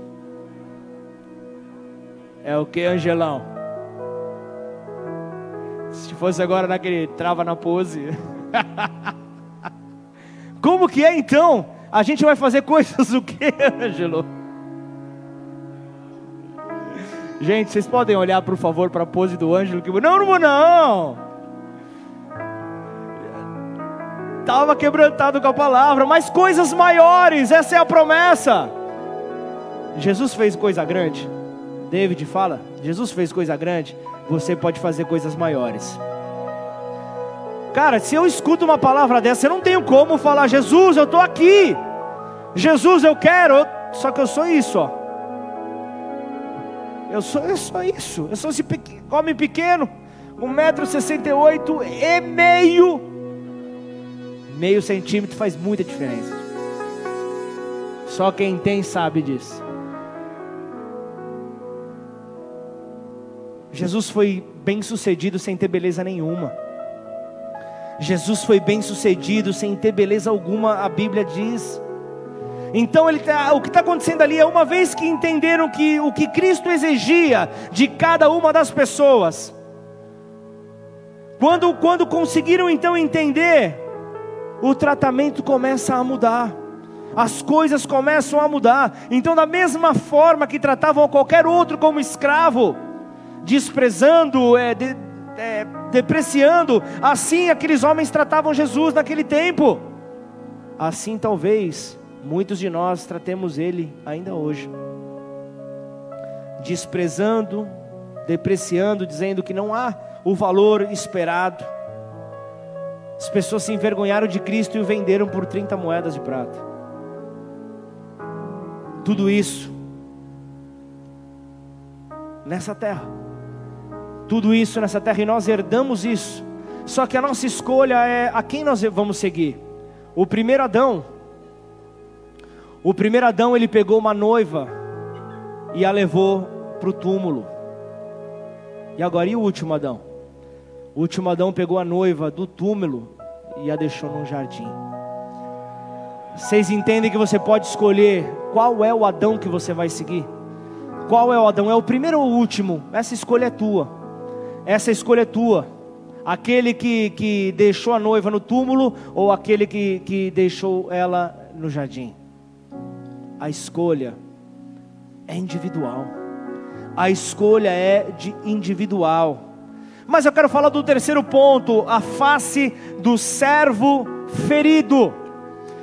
É o que, Angelão? Se fosse agora naquele trava na pose. [LAUGHS] Como que é então? A gente vai fazer coisas o que, Angelo? Gente, vocês podem olhar, por favor, para a pose do Ângelo? Que... Não, não vou não. Estava quebrantado com a palavra, mas coisas maiores, essa é a promessa. Jesus fez coisa grande. David fala: Jesus fez coisa grande, você pode fazer coisas maiores. Cara, se eu escuto uma palavra dessa, eu não tenho como falar: Jesus, eu estou aqui. Jesus, eu quero. Só que eu sou isso, ó. Eu sou, eu sou isso. Eu sou esse homem pequeno, 1,68m e meio. Meio centímetro faz muita diferença. Só quem tem sabe disso. Jesus foi bem sucedido sem ter beleza nenhuma. Jesus foi bem sucedido sem ter beleza alguma, a Bíblia diz. Então tá, o que está acontecendo ali é uma vez que entenderam que o que Cristo exigia de cada uma das pessoas, quando, quando conseguiram então entender, o tratamento começa a mudar, as coisas começam a mudar. Então, da mesma forma que tratavam qualquer outro como escravo, desprezando, é, de, é, depreciando, assim aqueles homens tratavam Jesus naquele tempo. Assim, talvez, Muitos de nós tratemos Ele ainda hoje, desprezando, depreciando, dizendo que não há o valor esperado. As pessoas se envergonharam de Cristo e o venderam por 30 moedas de prata. Tudo isso nessa terra. Tudo isso nessa terra e nós herdamos isso. Só que a nossa escolha é a quem nós vamos seguir. O primeiro Adão, o primeiro Adão ele pegou uma noiva e a levou para o túmulo. E agora e o último Adão? O último Adão pegou a noiva do túmulo e a deixou num jardim. Vocês entendem que você pode escolher qual é o Adão que você vai seguir? Qual é o Adão? É o primeiro ou o último? Essa escolha é tua. Essa escolha é tua. Aquele que, que deixou a noiva no túmulo ou aquele que, que deixou ela no jardim? A escolha é individual. A escolha é de individual. Mas eu quero falar do terceiro ponto, a face do servo ferido.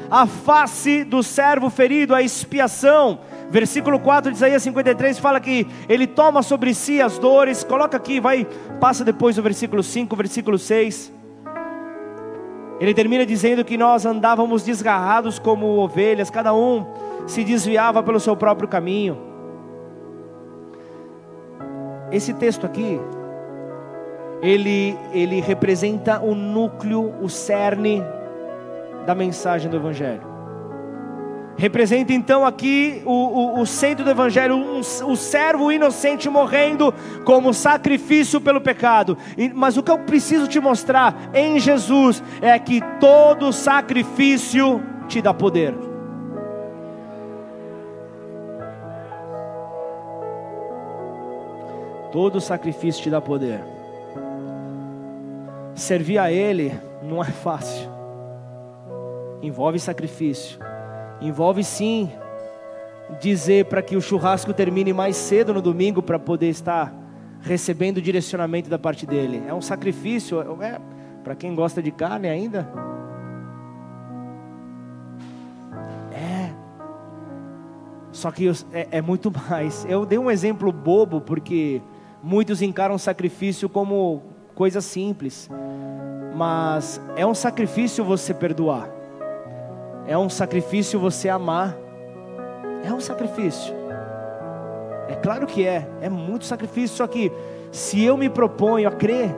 A face do servo ferido, a expiação. Versículo 4 de Isaías 53 fala que ele toma sobre si as dores. Coloca aqui, vai, passa depois do versículo 5, versículo 6. Ele termina dizendo que nós andávamos desgarrados como ovelhas, cada um se desviava pelo seu próprio caminho. Esse texto aqui, ele, ele representa o núcleo, o cerne da mensagem do Evangelho. Representa então aqui o, o, o centro do Evangelho, um, o servo inocente morrendo como sacrifício pelo pecado. E, mas o que eu preciso te mostrar em Jesus é que todo sacrifício te dá poder. Todo sacrifício te dá poder. Servir a Ele não é fácil, envolve sacrifício, envolve sim dizer para que o churrasco termine mais cedo no domingo para poder estar recebendo direcionamento da parte dele. É um sacrifício, é, para quem gosta de carne ainda. É. Só que é, é muito [LAUGHS] mais. Eu dei um exemplo bobo porque muitos encaram o sacrifício como coisa simples, mas é um sacrifício você perdoar, é um sacrifício você amar, é um sacrifício. É claro que é, é muito sacrifício. Só que se eu me proponho a crer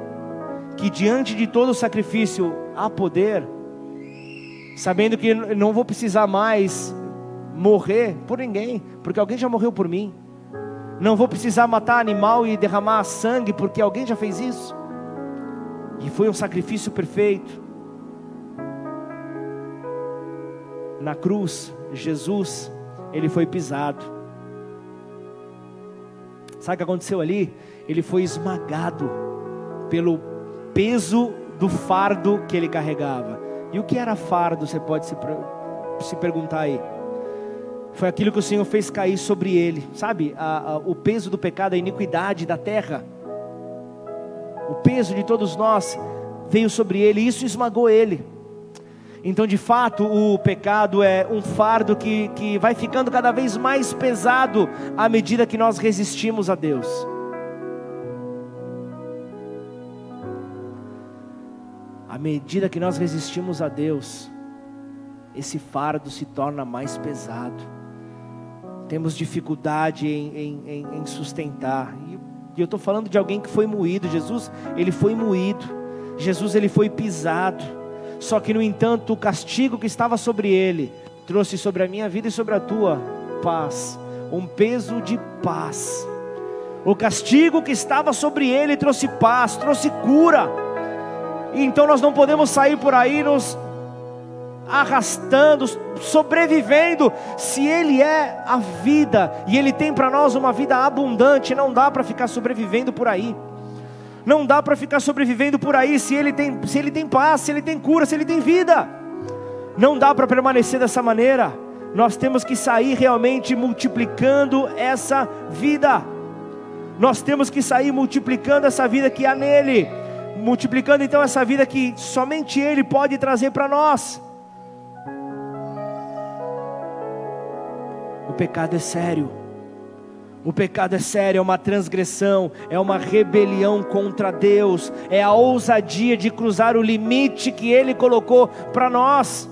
que diante de todo sacrifício há poder, sabendo que não vou precisar mais morrer por ninguém, porque alguém já morreu por mim. Não vou precisar matar animal e derramar sangue, porque alguém já fez isso. E foi um sacrifício perfeito. Na cruz, Jesus, ele foi pisado. Sabe o que aconteceu ali? Ele foi esmagado pelo peso do fardo que ele carregava. E o que era fardo? Você pode se, se perguntar aí. Foi aquilo que o Senhor fez cair sobre ele, sabe? A, a, o peso do pecado, a iniquidade da terra o peso de todos nós veio sobre ele, e isso esmagou ele. Então, de fato, o pecado é um fardo que, que vai ficando cada vez mais pesado à medida que nós resistimos a Deus. À medida que nós resistimos a Deus, esse fardo se torna mais pesado. Temos dificuldade em, em, em, sustentar. E eu estou falando de alguém que foi moído. Jesus, ele foi moído. Jesus, ele foi pisado. Só que, no entanto, o castigo que estava sobre ele trouxe sobre a minha vida e sobre a tua paz, um peso de paz. O castigo que estava sobre ele trouxe paz, trouxe cura. E então nós não podemos sair por aí nos arrastando, sobrevivendo, se Ele é a vida e Ele tem para nós uma vida abundante, não dá para ficar sobrevivendo por aí. Não dá para ficar sobrevivendo por aí se ele, tem, se ele tem paz, se ele tem cura, se ele tem vida. Não dá para permanecer dessa maneira. Nós temos que sair realmente multiplicando essa vida. Nós temos que sair multiplicando essa vida que há nele. Multiplicando então essa vida que somente Ele pode trazer para nós. O pecado é sério. O pecado é sério, é uma transgressão, é uma rebelião contra Deus, é a ousadia de cruzar o limite que Ele colocou para nós,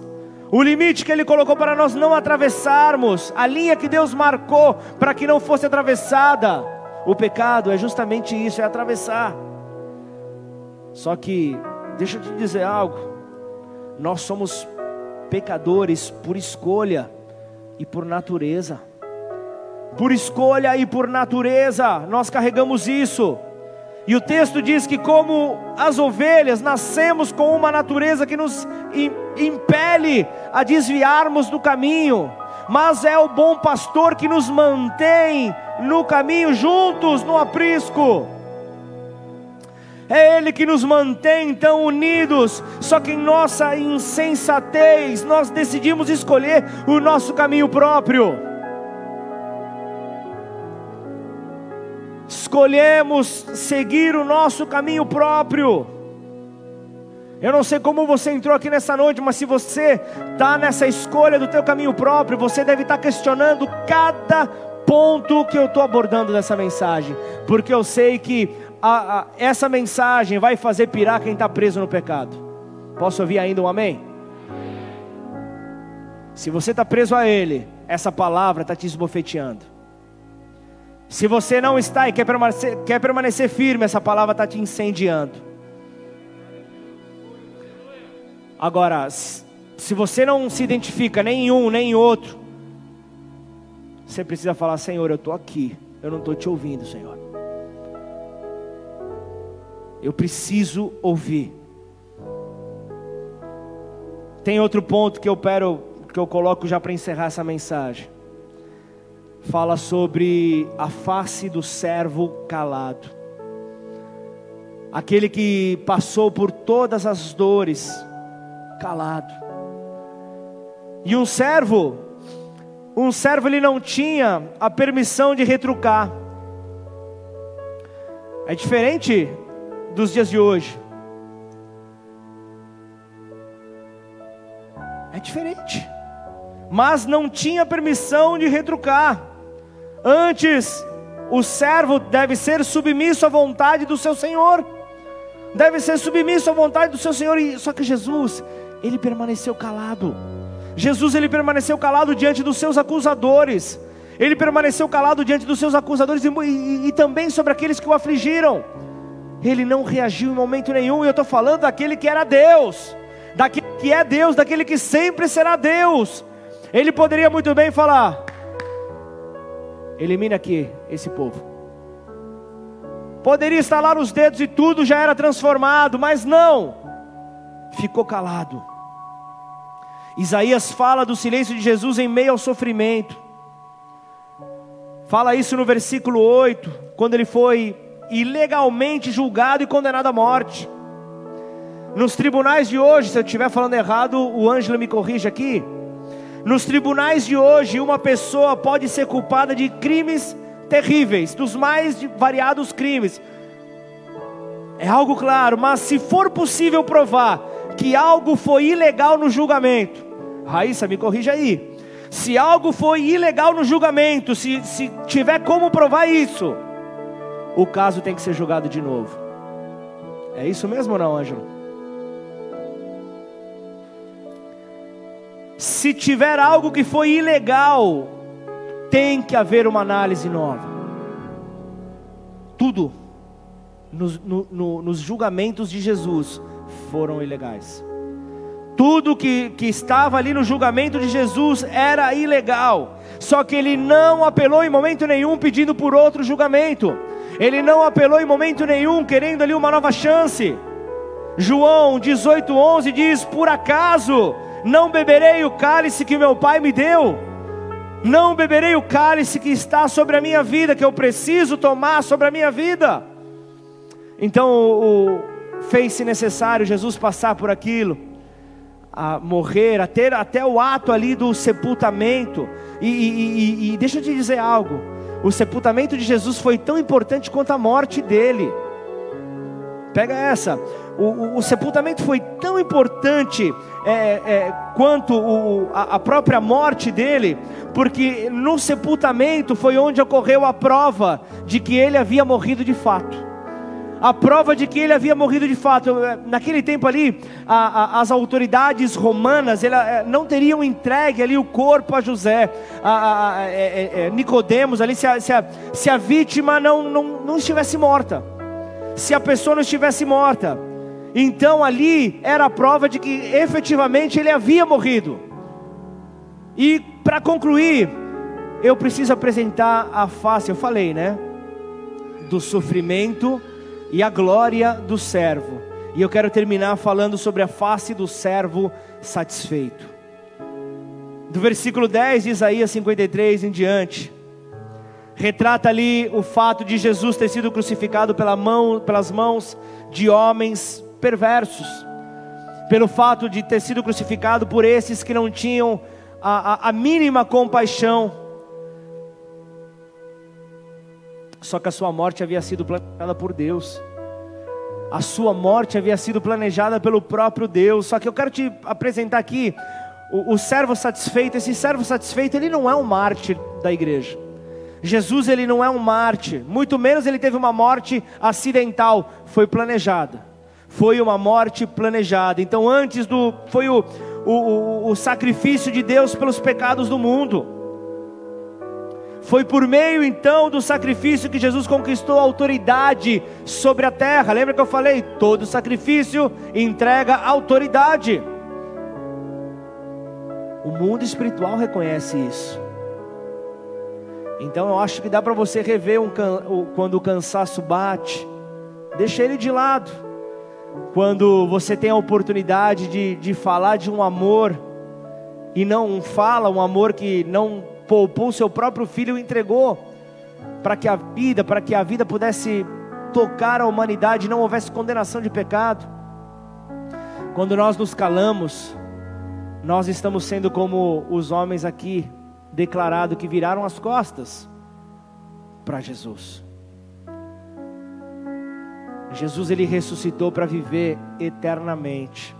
o limite que Ele colocou para nós não atravessarmos, a linha que Deus marcou para que não fosse atravessada. O pecado é justamente isso, é atravessar. Só que, deixa eu te dizer algo, nós somos pecadores por escolha e por natureza por escolha e por natureza, nós carregamos isso. E o texto diz que, como as ovelhas, nascemos com uma natureza que nos impele a desviarmos do caminho, mas é o bom pastor que nos mantém no caminho juntos, no aprisco. É Ele que nos mantém então unidos, só que em nossa insensatez nós decidimos escolher o nosso caminho próprio. escolhemos seguir o nosso caminho próprio. Eu não sei como você entrou aqui nessa noite, mas se você está nessa escolha do teu caminho próprio, você deve estar tá questionando cada ponto que eu estou abordando nessa mensagem, porque eu sei que a, a, essa mensagem vai fazer pirar quem está preso no pecado. Posso ouvir ainda um amém? Se você está preso a Ele, essa palavra está te esbofeteando. Se você não está e quer permanecer, quer permanecer firme, essa palavra está te incendiando. Agora, se você não se identifica nem em um nem em outro, você precisa falar: Senhor, eu estou aqui, eu não estou te ouvindo, Senhor. Eu preciso ouvir. Tem outro ponto que eu quero, que eu coloco já para encerrar essa mensagem fala sobre a face do servo calado. Aquele que passou por todas as dores, calado. E um servo, um servo ele não tinha a permissão de retrucar. É diferente dos dias de hoje. É diferente. Mas não tinha permissão de retrucar. Antes, o servo deve ser submisso à vontade do seu Senhor. Deve ser submisso à vontade do seu Senhor. E, só que Jesus, ele permaneceu calado. Jesus, ele permaneceu calado diante dos seus acusadores. Ele permaneceu calado diante dos seus acusadores e, e, e também sobre aqueles que o afligiram. Ele não reagiu em momento nenhum. E eu estou falando daquele que era Deus, daquele que é Deus, daquele que sempre será Deus. Ele poderia muito bem falar: Elimina aqui esse povo. Poderia estalar os dedos e tudo já era transformado, mas não, ficou calado. Isaías fala do silêncio de Jesus em meio ao sofrimento. Fala isso no versículo 8, quando ele foi ilegalmente julgado e condenado à morte. Nos tribunais de hoje, se eu estiver falando errado, o Ângelo me corrige aqui. Nos tribunais de hoje, uma pessoa pode ser culpada de crimes terríveis, dos mais variados crimes. É algo claro, mas se for possível provar que algo foi ilegal no julgamento, Raíssa, me corrija aí. Se algo foi ilegal no julgamento, se, se tiver como provar isso, o caso tem que ser julgado de novo. É isso mesmo ou não, Ângelo? Se tiver algo que foi ilegal, tem que haver uma análise nova. Tudo nos, no, no, nos julgamentos de Jesus foram ilegais. Tudo que, que estava ali no julgamento de Jesus era ilegal. Só que ele não apelou em momento nenhum pedindo por outro julgamento. Ele não apelou em momento nenhum querendo ali uma nova chance. João 18:11 diz: Por acaso não beberei o cálice que meu pai me deu, não beberei o cálice que está sobre a minha vida, que eu preciso tomar sobre a minha vida. Então, fez-se necessário Jesus passar por aquilo, a morrer, até, até o ato ali do sepultamento. E, e, e, e deixa eu te dizer algo: o sepultamento de Jesus foi tão importante quanto a morte dele. Pega essa. O, o, o sepultamento foi tão importante é, é, quanto o, a, a própria morte dele, porque no sepultamento foi onde ocorreu a prova de que ele havia morrido de fato a prova de que ele havia morrido de fato. Naquele tempo ali, a, a, as autoridades romanas ela, é, não teriam entregue ali o corpo a José, a, a é, Nicodemos ali, se a, se a, se a vítima não, não, não estivesse morta, se a pessoa não estivesse morta. Então ali era a prova de que efetivamente ele havia morrido. E para concluir, eu preciso apresentar a face, eu falei, né? Do sofrimento e a glória do servo. E eu quero terminar falando sobre a face do servo satisfeito. Do versículo 10 de Isaías 53 em diante, retrata ali o fato de Jesus ter sido crucificado pela mão, pelas mãos de homens perversos, pelo fato de ter sido crucificado por esses que não tinham a, a, a mínima compaixão Só que a sua morte havia sido planejada por Deus. A sua morte havia sido planejada pelo próprio Deus. Só que eu quero te apresentar aqui o, o servo satisfeito. Esse servo satisfeito, ele não é um mártir da igreja. Jesus, ele não é um mártir. Muito menos ele teve uma morte acidental. Foi planejada. Foi uma morte planejada. Então, antes do. Foi o, o, o sacrifício de Deus pelos pecados do mundo. Foi por meio então do sacrifício que Jesus conquistou a autoridade sobre a terra. Lembra que eu falei? Todo sacrifício entrega autoridade. O mundo espiritual reconhece isso. Então eu acho que dá para você rever um, quando o cansaço bate, deixa ele de lado. Quando você tem a oportunidade de, de falar de um amor e não fala um amor que não poupou o seu próprio filho e entregou para que a vida, para que a vida pudesse tocar a humanidade, não houvesse condenação de pecado. Quando nós nos calamos, nós estamos sendo como os homens aqui declarado que viraram as costas para Jesus. Jesus ele ressuscitou para viver eternamente.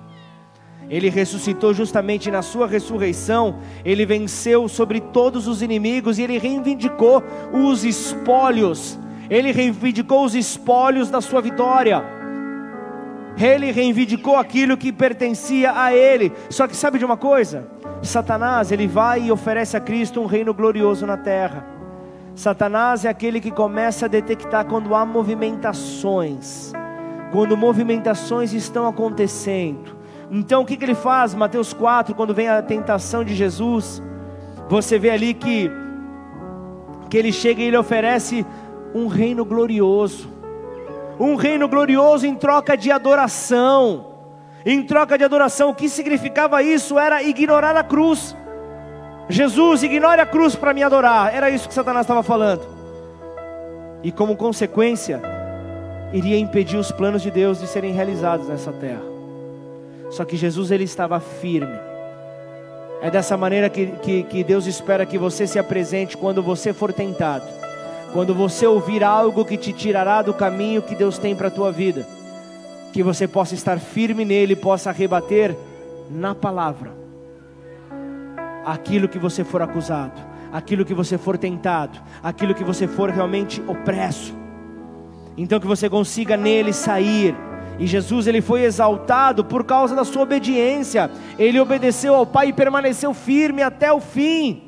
Ele ressuscitou justamente na sua ressurreição, ele venceu sobre todos os inimigos e ele reivindicou os espólios. Ele reivindicou os espólios da sua vitória. Ele reivindicou aquilo que pertencia a ele. Só que sabe de uma coisa? Satanás, ele vai e oferece a Cristo um reino glorioso na terra. Satanás é aquele que começa a detectar quando há movimentações, quando movimentações estão acontecendo então o que, que ele faz? Mateus 4, quando vem a tentação de Jesus, você vê ali que, que ele chega e ele oferece um reino glorioso, um reino glorioso em troca de adoração. Em troca de adoração, o que significava isso era ignorar a cruz. Jesus, ignore a cruz para me adorar. Era isso que Satanás estava falando. E como consequência, iria impedir os planos de Deus de serem realizados nessa terra. Só que Jesus ele estava firme. É dessa maneira que, que, que Deus espera que você se apresente quando você for tentado. Quando você ouvir algo que te tirará do caminho que Deus tem para a tua vida. Que você possa estar firme nele, possa rebater na palavra aquilo que você for acusado, aquilo que você for tentado, aquilo que você for realmente opresso. Então que você consiga nele sair e Jesus ele foi exaltado por causa da sua obediência. Ele obedeceu ao Pai e permaneceu firme até o fim.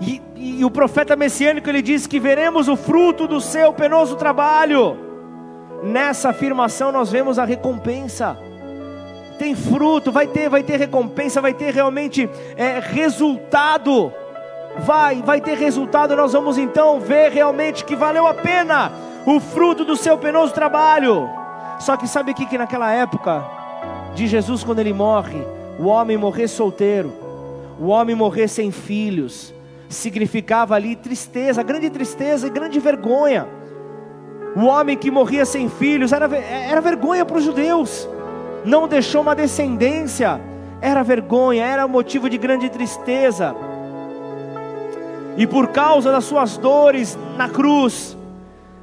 E, e, e o profeta messiânico ele diz que veremos o fruto do seu penoso trabalho. Nessa afirmação nós vemos a recompensa. Tem fruto, vai ter, vai ter recompensa, vai ter realmente é, resultado. Vai, vai ter resultado. Nós vamos então ver realmente que valeu a pena o fruto do seu penoso trabalho. Só que sabe o que, que naquela época de Jesus, quando ele morre, o homem morrer solteiro, o homem morrer sem filhos, significava ali tristeza, grande tristeza e grande vergonha. O homem que morria sem filhos era, era vergonha para os judeus, não deixou uma descendência, era vergonha, era motivo de grande tristeza. E por causa das suas dores na cruz,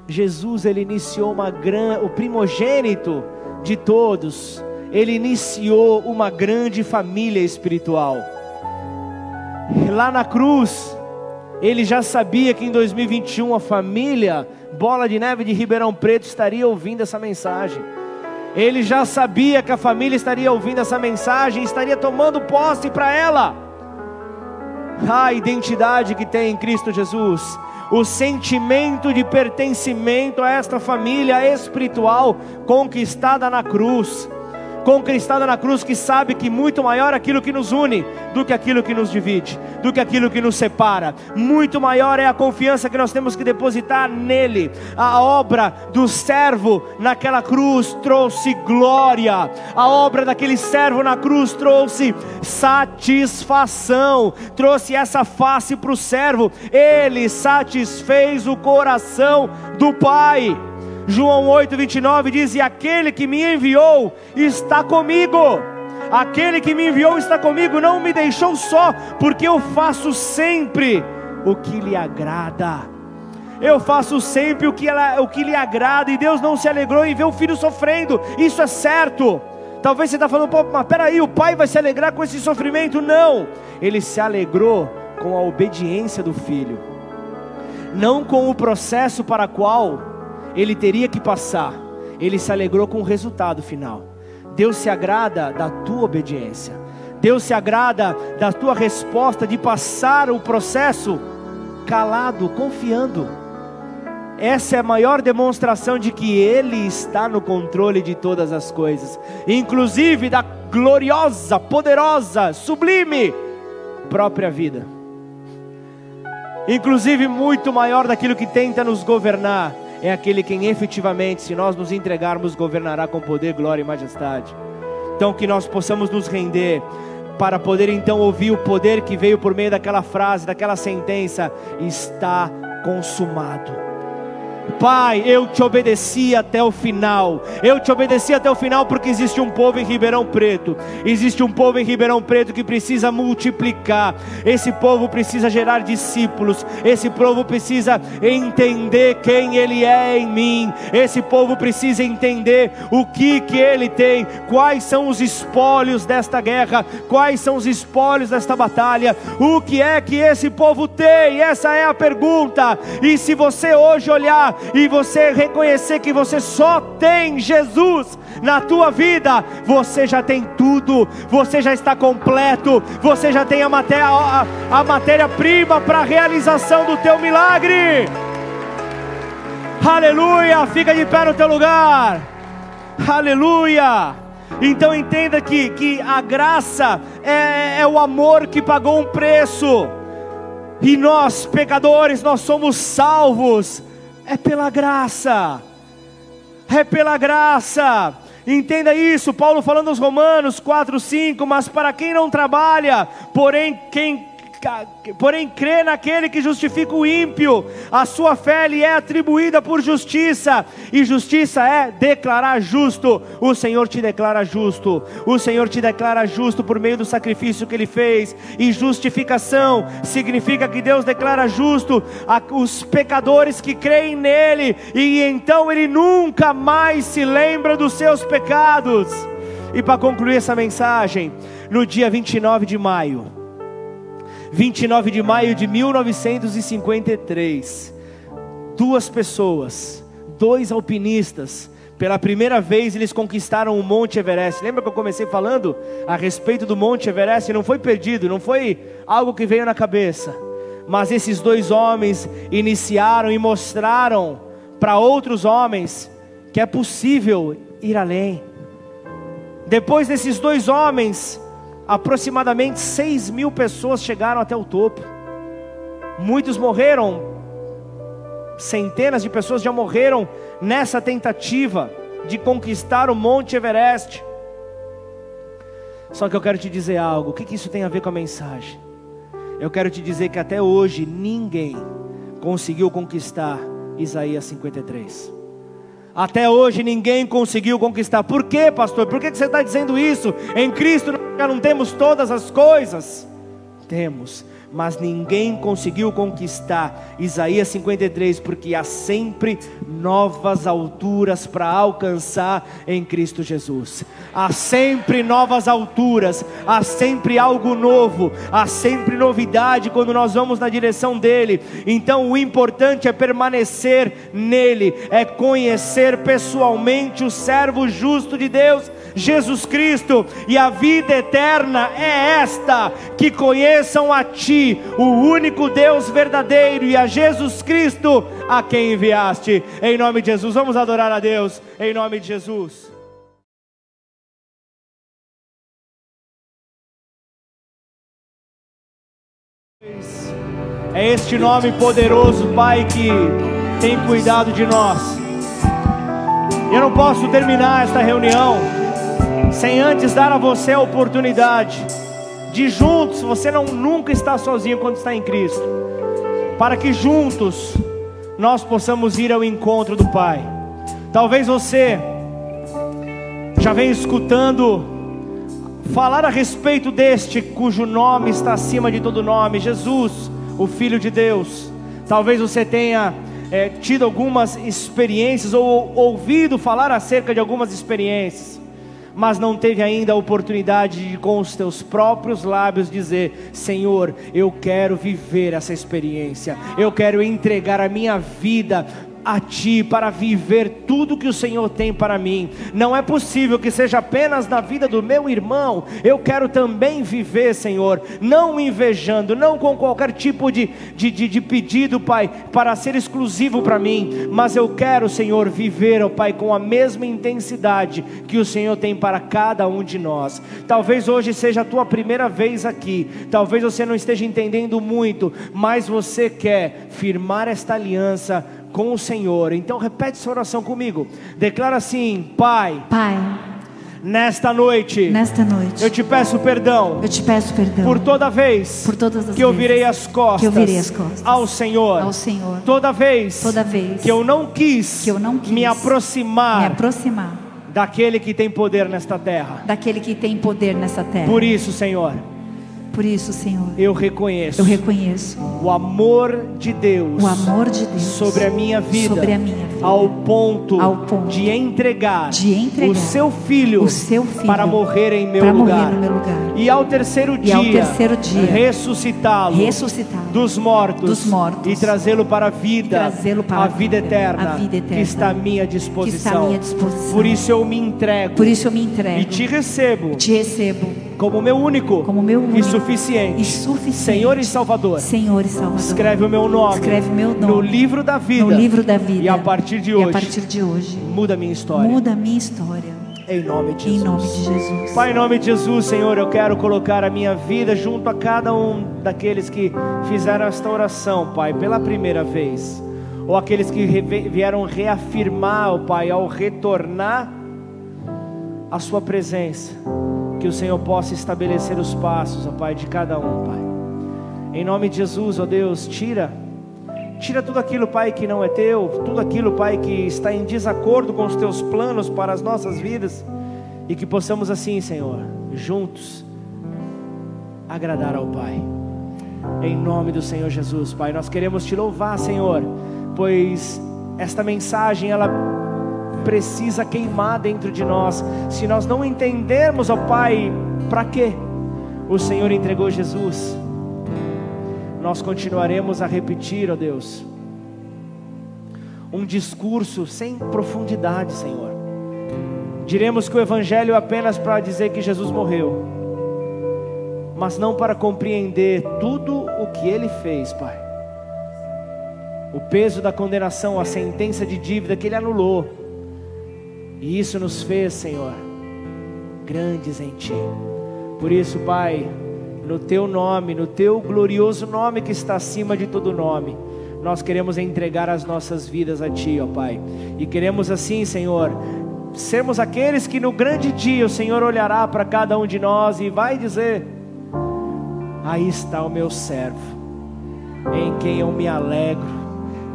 Jesus ele iniciou uma grande, o primogênito de todos, ele iniciou uma grande família espiritual. Lá na cruz, ele já sabia que em 2021 a família Bola de Neve de Ribeirão Preto estaria ouvindo essa mensagem. Ele já sabia que a família estaria ouvindo essa mensagem estaria tomando posse para ela. A identidade que tem em Cristo Jesus, o sentimento de pertencimento a esta família espiritual conquistada na cruz conquistada na cruz, que sabe que muito maior aquilo que nos une do que aquilo que nos divide, do que aquilo que nos separa. Muito maior é a confiança que nós temos que depositar nele. A obra do servo naquela cruz trouxe glória, a obra daquele servo na cruz trouxe satisfação, trouxe essa face para o servo. Ele satisfez o coração do Pai. João 8, 29 diz: E aquele que me enviou está comigo. Aquele que me enviou está comigo, não me deixou só, porque eu faço sempre o que lhe agrada. Eu faço sempre o que, ela, o que lhe agrada, e Deus não se alegrou em ver o filho sofrendo, isso é certo. Talvez você está falando, pô, mas peraí, o pai vai se alegrar com esse sofrimento? Não, ele se alegrou com a obediência do filho, não com o processo para qual ele teria que passar, ele se alegrou com o resultado final. Deus se agrada da tua obediência. Deus se agrada da tua resposta de passar o processo calado, confiando. Essa é a maior demonstração de que Ele está no controle de todas as coisas, inclusive da gloriosa, poderosa, sublime própria vida. Inclusive muito maior daquilo que tenta nos governar é aquele quem efetivamente, se nós nos entregarmos, governará com poder, glória e majestade. Então, que nós possamos nos render para poder então ouvir o poder que veio por meio daquela frase, daquela sentença: está consumado. Pai, eu te obedeci até o final. Eu te obedeci até o final porque existe um povo em Ribeirão Preto. Existe um povo em Ribeirão Preto que precisa multiplicar. Esse povo precisa gerar discípulos. Esse povo precisa entender quem ele é em mim. Esse povo precisa entender o que que ele tem, quais são os espólios desta guerra, quais são os espólios desta batalha. O que é que esse povo tem? Essa é a pergunta. E se você hoje olhar e você reconhecer que você só tem Jesus na tua vida, você já tem tudo, você já está completo, você já tem a matéria a, a matéria-prima para a realização do teu milagre. Aleluia! Fica de pé no teu lugar. Aleluia! Então entenda que, que a graça é, é o amor que pagou um preço. E nós, pecadores, nós somos salvos é pela graça. É pela graça. Entenda isso, Paulo falando aos Romanos 4, 5, mas para quem não trabalha, porém quem porém crê naquele que justifica o ímpio, a sua fé lhe é atribuída por justiça, e justiça é declarar justo. O Senhor te declara justo, o Senhor te declara justo por meio do sacrifício que ele fez, e justificação significa que Deus declara justo os pecadores que creem nele, e então ele nunca mais se lembra dos seus pecados. E para concluir essa mensagem, no dia 29 de maio, 29 de maio de 1953, duas pessoas, dois alpinistas, pela primeira vez eles conquistaram o Monte Everest. Lembra que eu comecei falando a respeito do Monte Everest? Não foi perdido, não foi algo que veio na cabeça. Mas esses dois homens iniciaram e mostraram para outros homens que é possível ir além. Depois desses dois homens aproximadamente 6 mil pessoas chegaram até o topo. Muitos morreram, centenas de pessoas já morreram nessa tentativa de conquistar o Monte Everest. Só que eu quero te dizer algo: o que, que isso tem a ver com a mensagem? Eu quero te dizer que até hoje ninguém conseguiu conquistar Isaías 53. Até hoje ninguém conseguiu conquistar. Por quê, pastor? Por que você está dizendo isso? Em Cristo já não temos todas as coisas? Temos, mas ninguém conseguiu conquistar. Isaías 53, porque há sempre novas alturas para alcançar em Cristo Jesus. Há sempre novas alturas, há sempre algo novo, há sempre novidade quando nós vamos na direção dele. Então o importante é permanecer nele, é conhecer pessoalmente o servo justo de Deus Jesus Cristo, e a vida eterna é esta: que conheçam a Ti, o único Deus verdadeiro, e a Jesus Cristo, a quem enviaste. Em nome de Jesus, vamos adorar a Deus, em nome de Jesus. É este nome poderoso, Pai, que tem cuidado de nós. Eu não posso terminar esta reunião sem antes dar a você a oportunidade de juntos, você não nunca está sozinho quando está em Cristo, para que juntos nós possamos ir ao encontro do Pai. Talvez você já venha escutando falar a respeito deste cujo nome está acima de todo nome, Jesus, o Filho de Deus. Talvez você tenha é, tido algumas experiências ou ouvido falar acerca de algumas experiências mas não teve ainda a oportunidade de, com os teus próprios lábios, dizer: Senhor, eu quero viver essa experiência, eu quero entregar a minha vida a Ti para viver tudo que o Senhor tem para mim. Não é possível que seja apenas na vida do meu irmão, eu quero também viver, Senhor, não invejando, não com qualquer tipo de, de, de, de pedido, Pai, para ser exclusivo para mim, mas eu quero, Senhor, viver, ó Pai, com a mesma intensidade que o Senhor tem para cada um de nós. Talvez hoje seja a tua primeira vez aqui, talvez você não esteja entendendo muito, mas você quer firmar esta aliança com o Senhor. Então repete essa oração comigo. Declara assim: Pai. Pai. Nesta noite, nesta noite, eu te peço perdão. Eu te peço perdão por toda vez, por todas as que eu virei as costas, que eu virei as costas ao Senhor, ao Senhor. Toda vez, toda vez que eu não quis, que eu não quis me aproximar, me aproximar daquele que tem poder nesta terra, daquele que tem poder nessa terra. Por isso, Senhor, por isso, Senhor, eu reconheço, eu reconheço o amor de Deus, o amor de Deus sobre a minha vida, sobre a minha vida, ao ponto, ao ponto de, entregar de entregar o seu filho, o seu filho para morrer em meu lugar. Morrer meu lugar. E ao terceiro dia, e ao terceiro dia ressuscitá-lo, ressuscitá dos mortos, dos mortos e trazê-lo para a vida, trazê-lo para a vida, eterna, a vida eterna, que está à minha disposição. Está à minha disposição. Por isso eu me entrego. Por isso eu me entrego. E te recebo. Te recebo como meu único, como meu único e suficiente, e suficiente Senhor e Salvador. Senhor e Salvador. Escreve o meu nome. Escreve meu nome no livro da vida. No livro da vida. E a partir de hoje. a partir de hoje. Muda a minha história. Muda a minha história. Em nome de Jesus. Em nome de Jesus. Pai, em nome de Jesus, Senhor, eu quero colocar a minha vida junto a cada um daqueles que fizeram esta oração, Pai, pela primeira vez. Ou aqueles que vieram reafirmar, oh, Pai, ao retornar a Sua presença que o Senhor possa estabelecer os passos, ó Pai, de cada um, Pai. Em nome de Jesus, ó Deus, tira, tira tudo aquilo, Pai, que não é teu, tudo aquilo, Pai, que está em desacordo com os teus planos para as nossas vidas, e que possamos assim, Senhor, juntos, agradar ao Pai. Em nome do Senhor Jesus, Pai, nós queremos te louvar, Senhor, pois esta mensagem ela precisa queimar dentro de nós. Se nós não entendermos, ó Pai, para que o Senhor entregou Jesus, nós continuaremos a repetir, ó Deus, um discurso sem profundidade, Senhor. Diremos que o Evangelho é apenas para dizer que Jesus morreu, mas não para compreender tudo o que Ele fez, Pai. O peso da condenação, a sentença de dívida que Ele anulou e isso nos fez, Senhor, grandes em Ti. Por isso, Pai, no Teu nome, no Teu glorioso nome que está acima de todo nome, nós queremos entregar as nossas vidas a Ti, ó Pai. E queremos assim, Senhor, sermos aqueles que no grande dia o Senhor olhará para cada um de nós e vai dizer: Aí está o meu servo, em quem eu me alegro,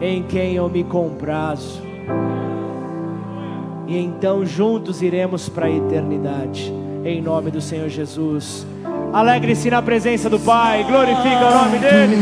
em quem eu me comprazo e então juntos iremos para a eternidade. Em nome do Senhor Jesus. Alegre-se na presença do Pai, glorifica o nome dele.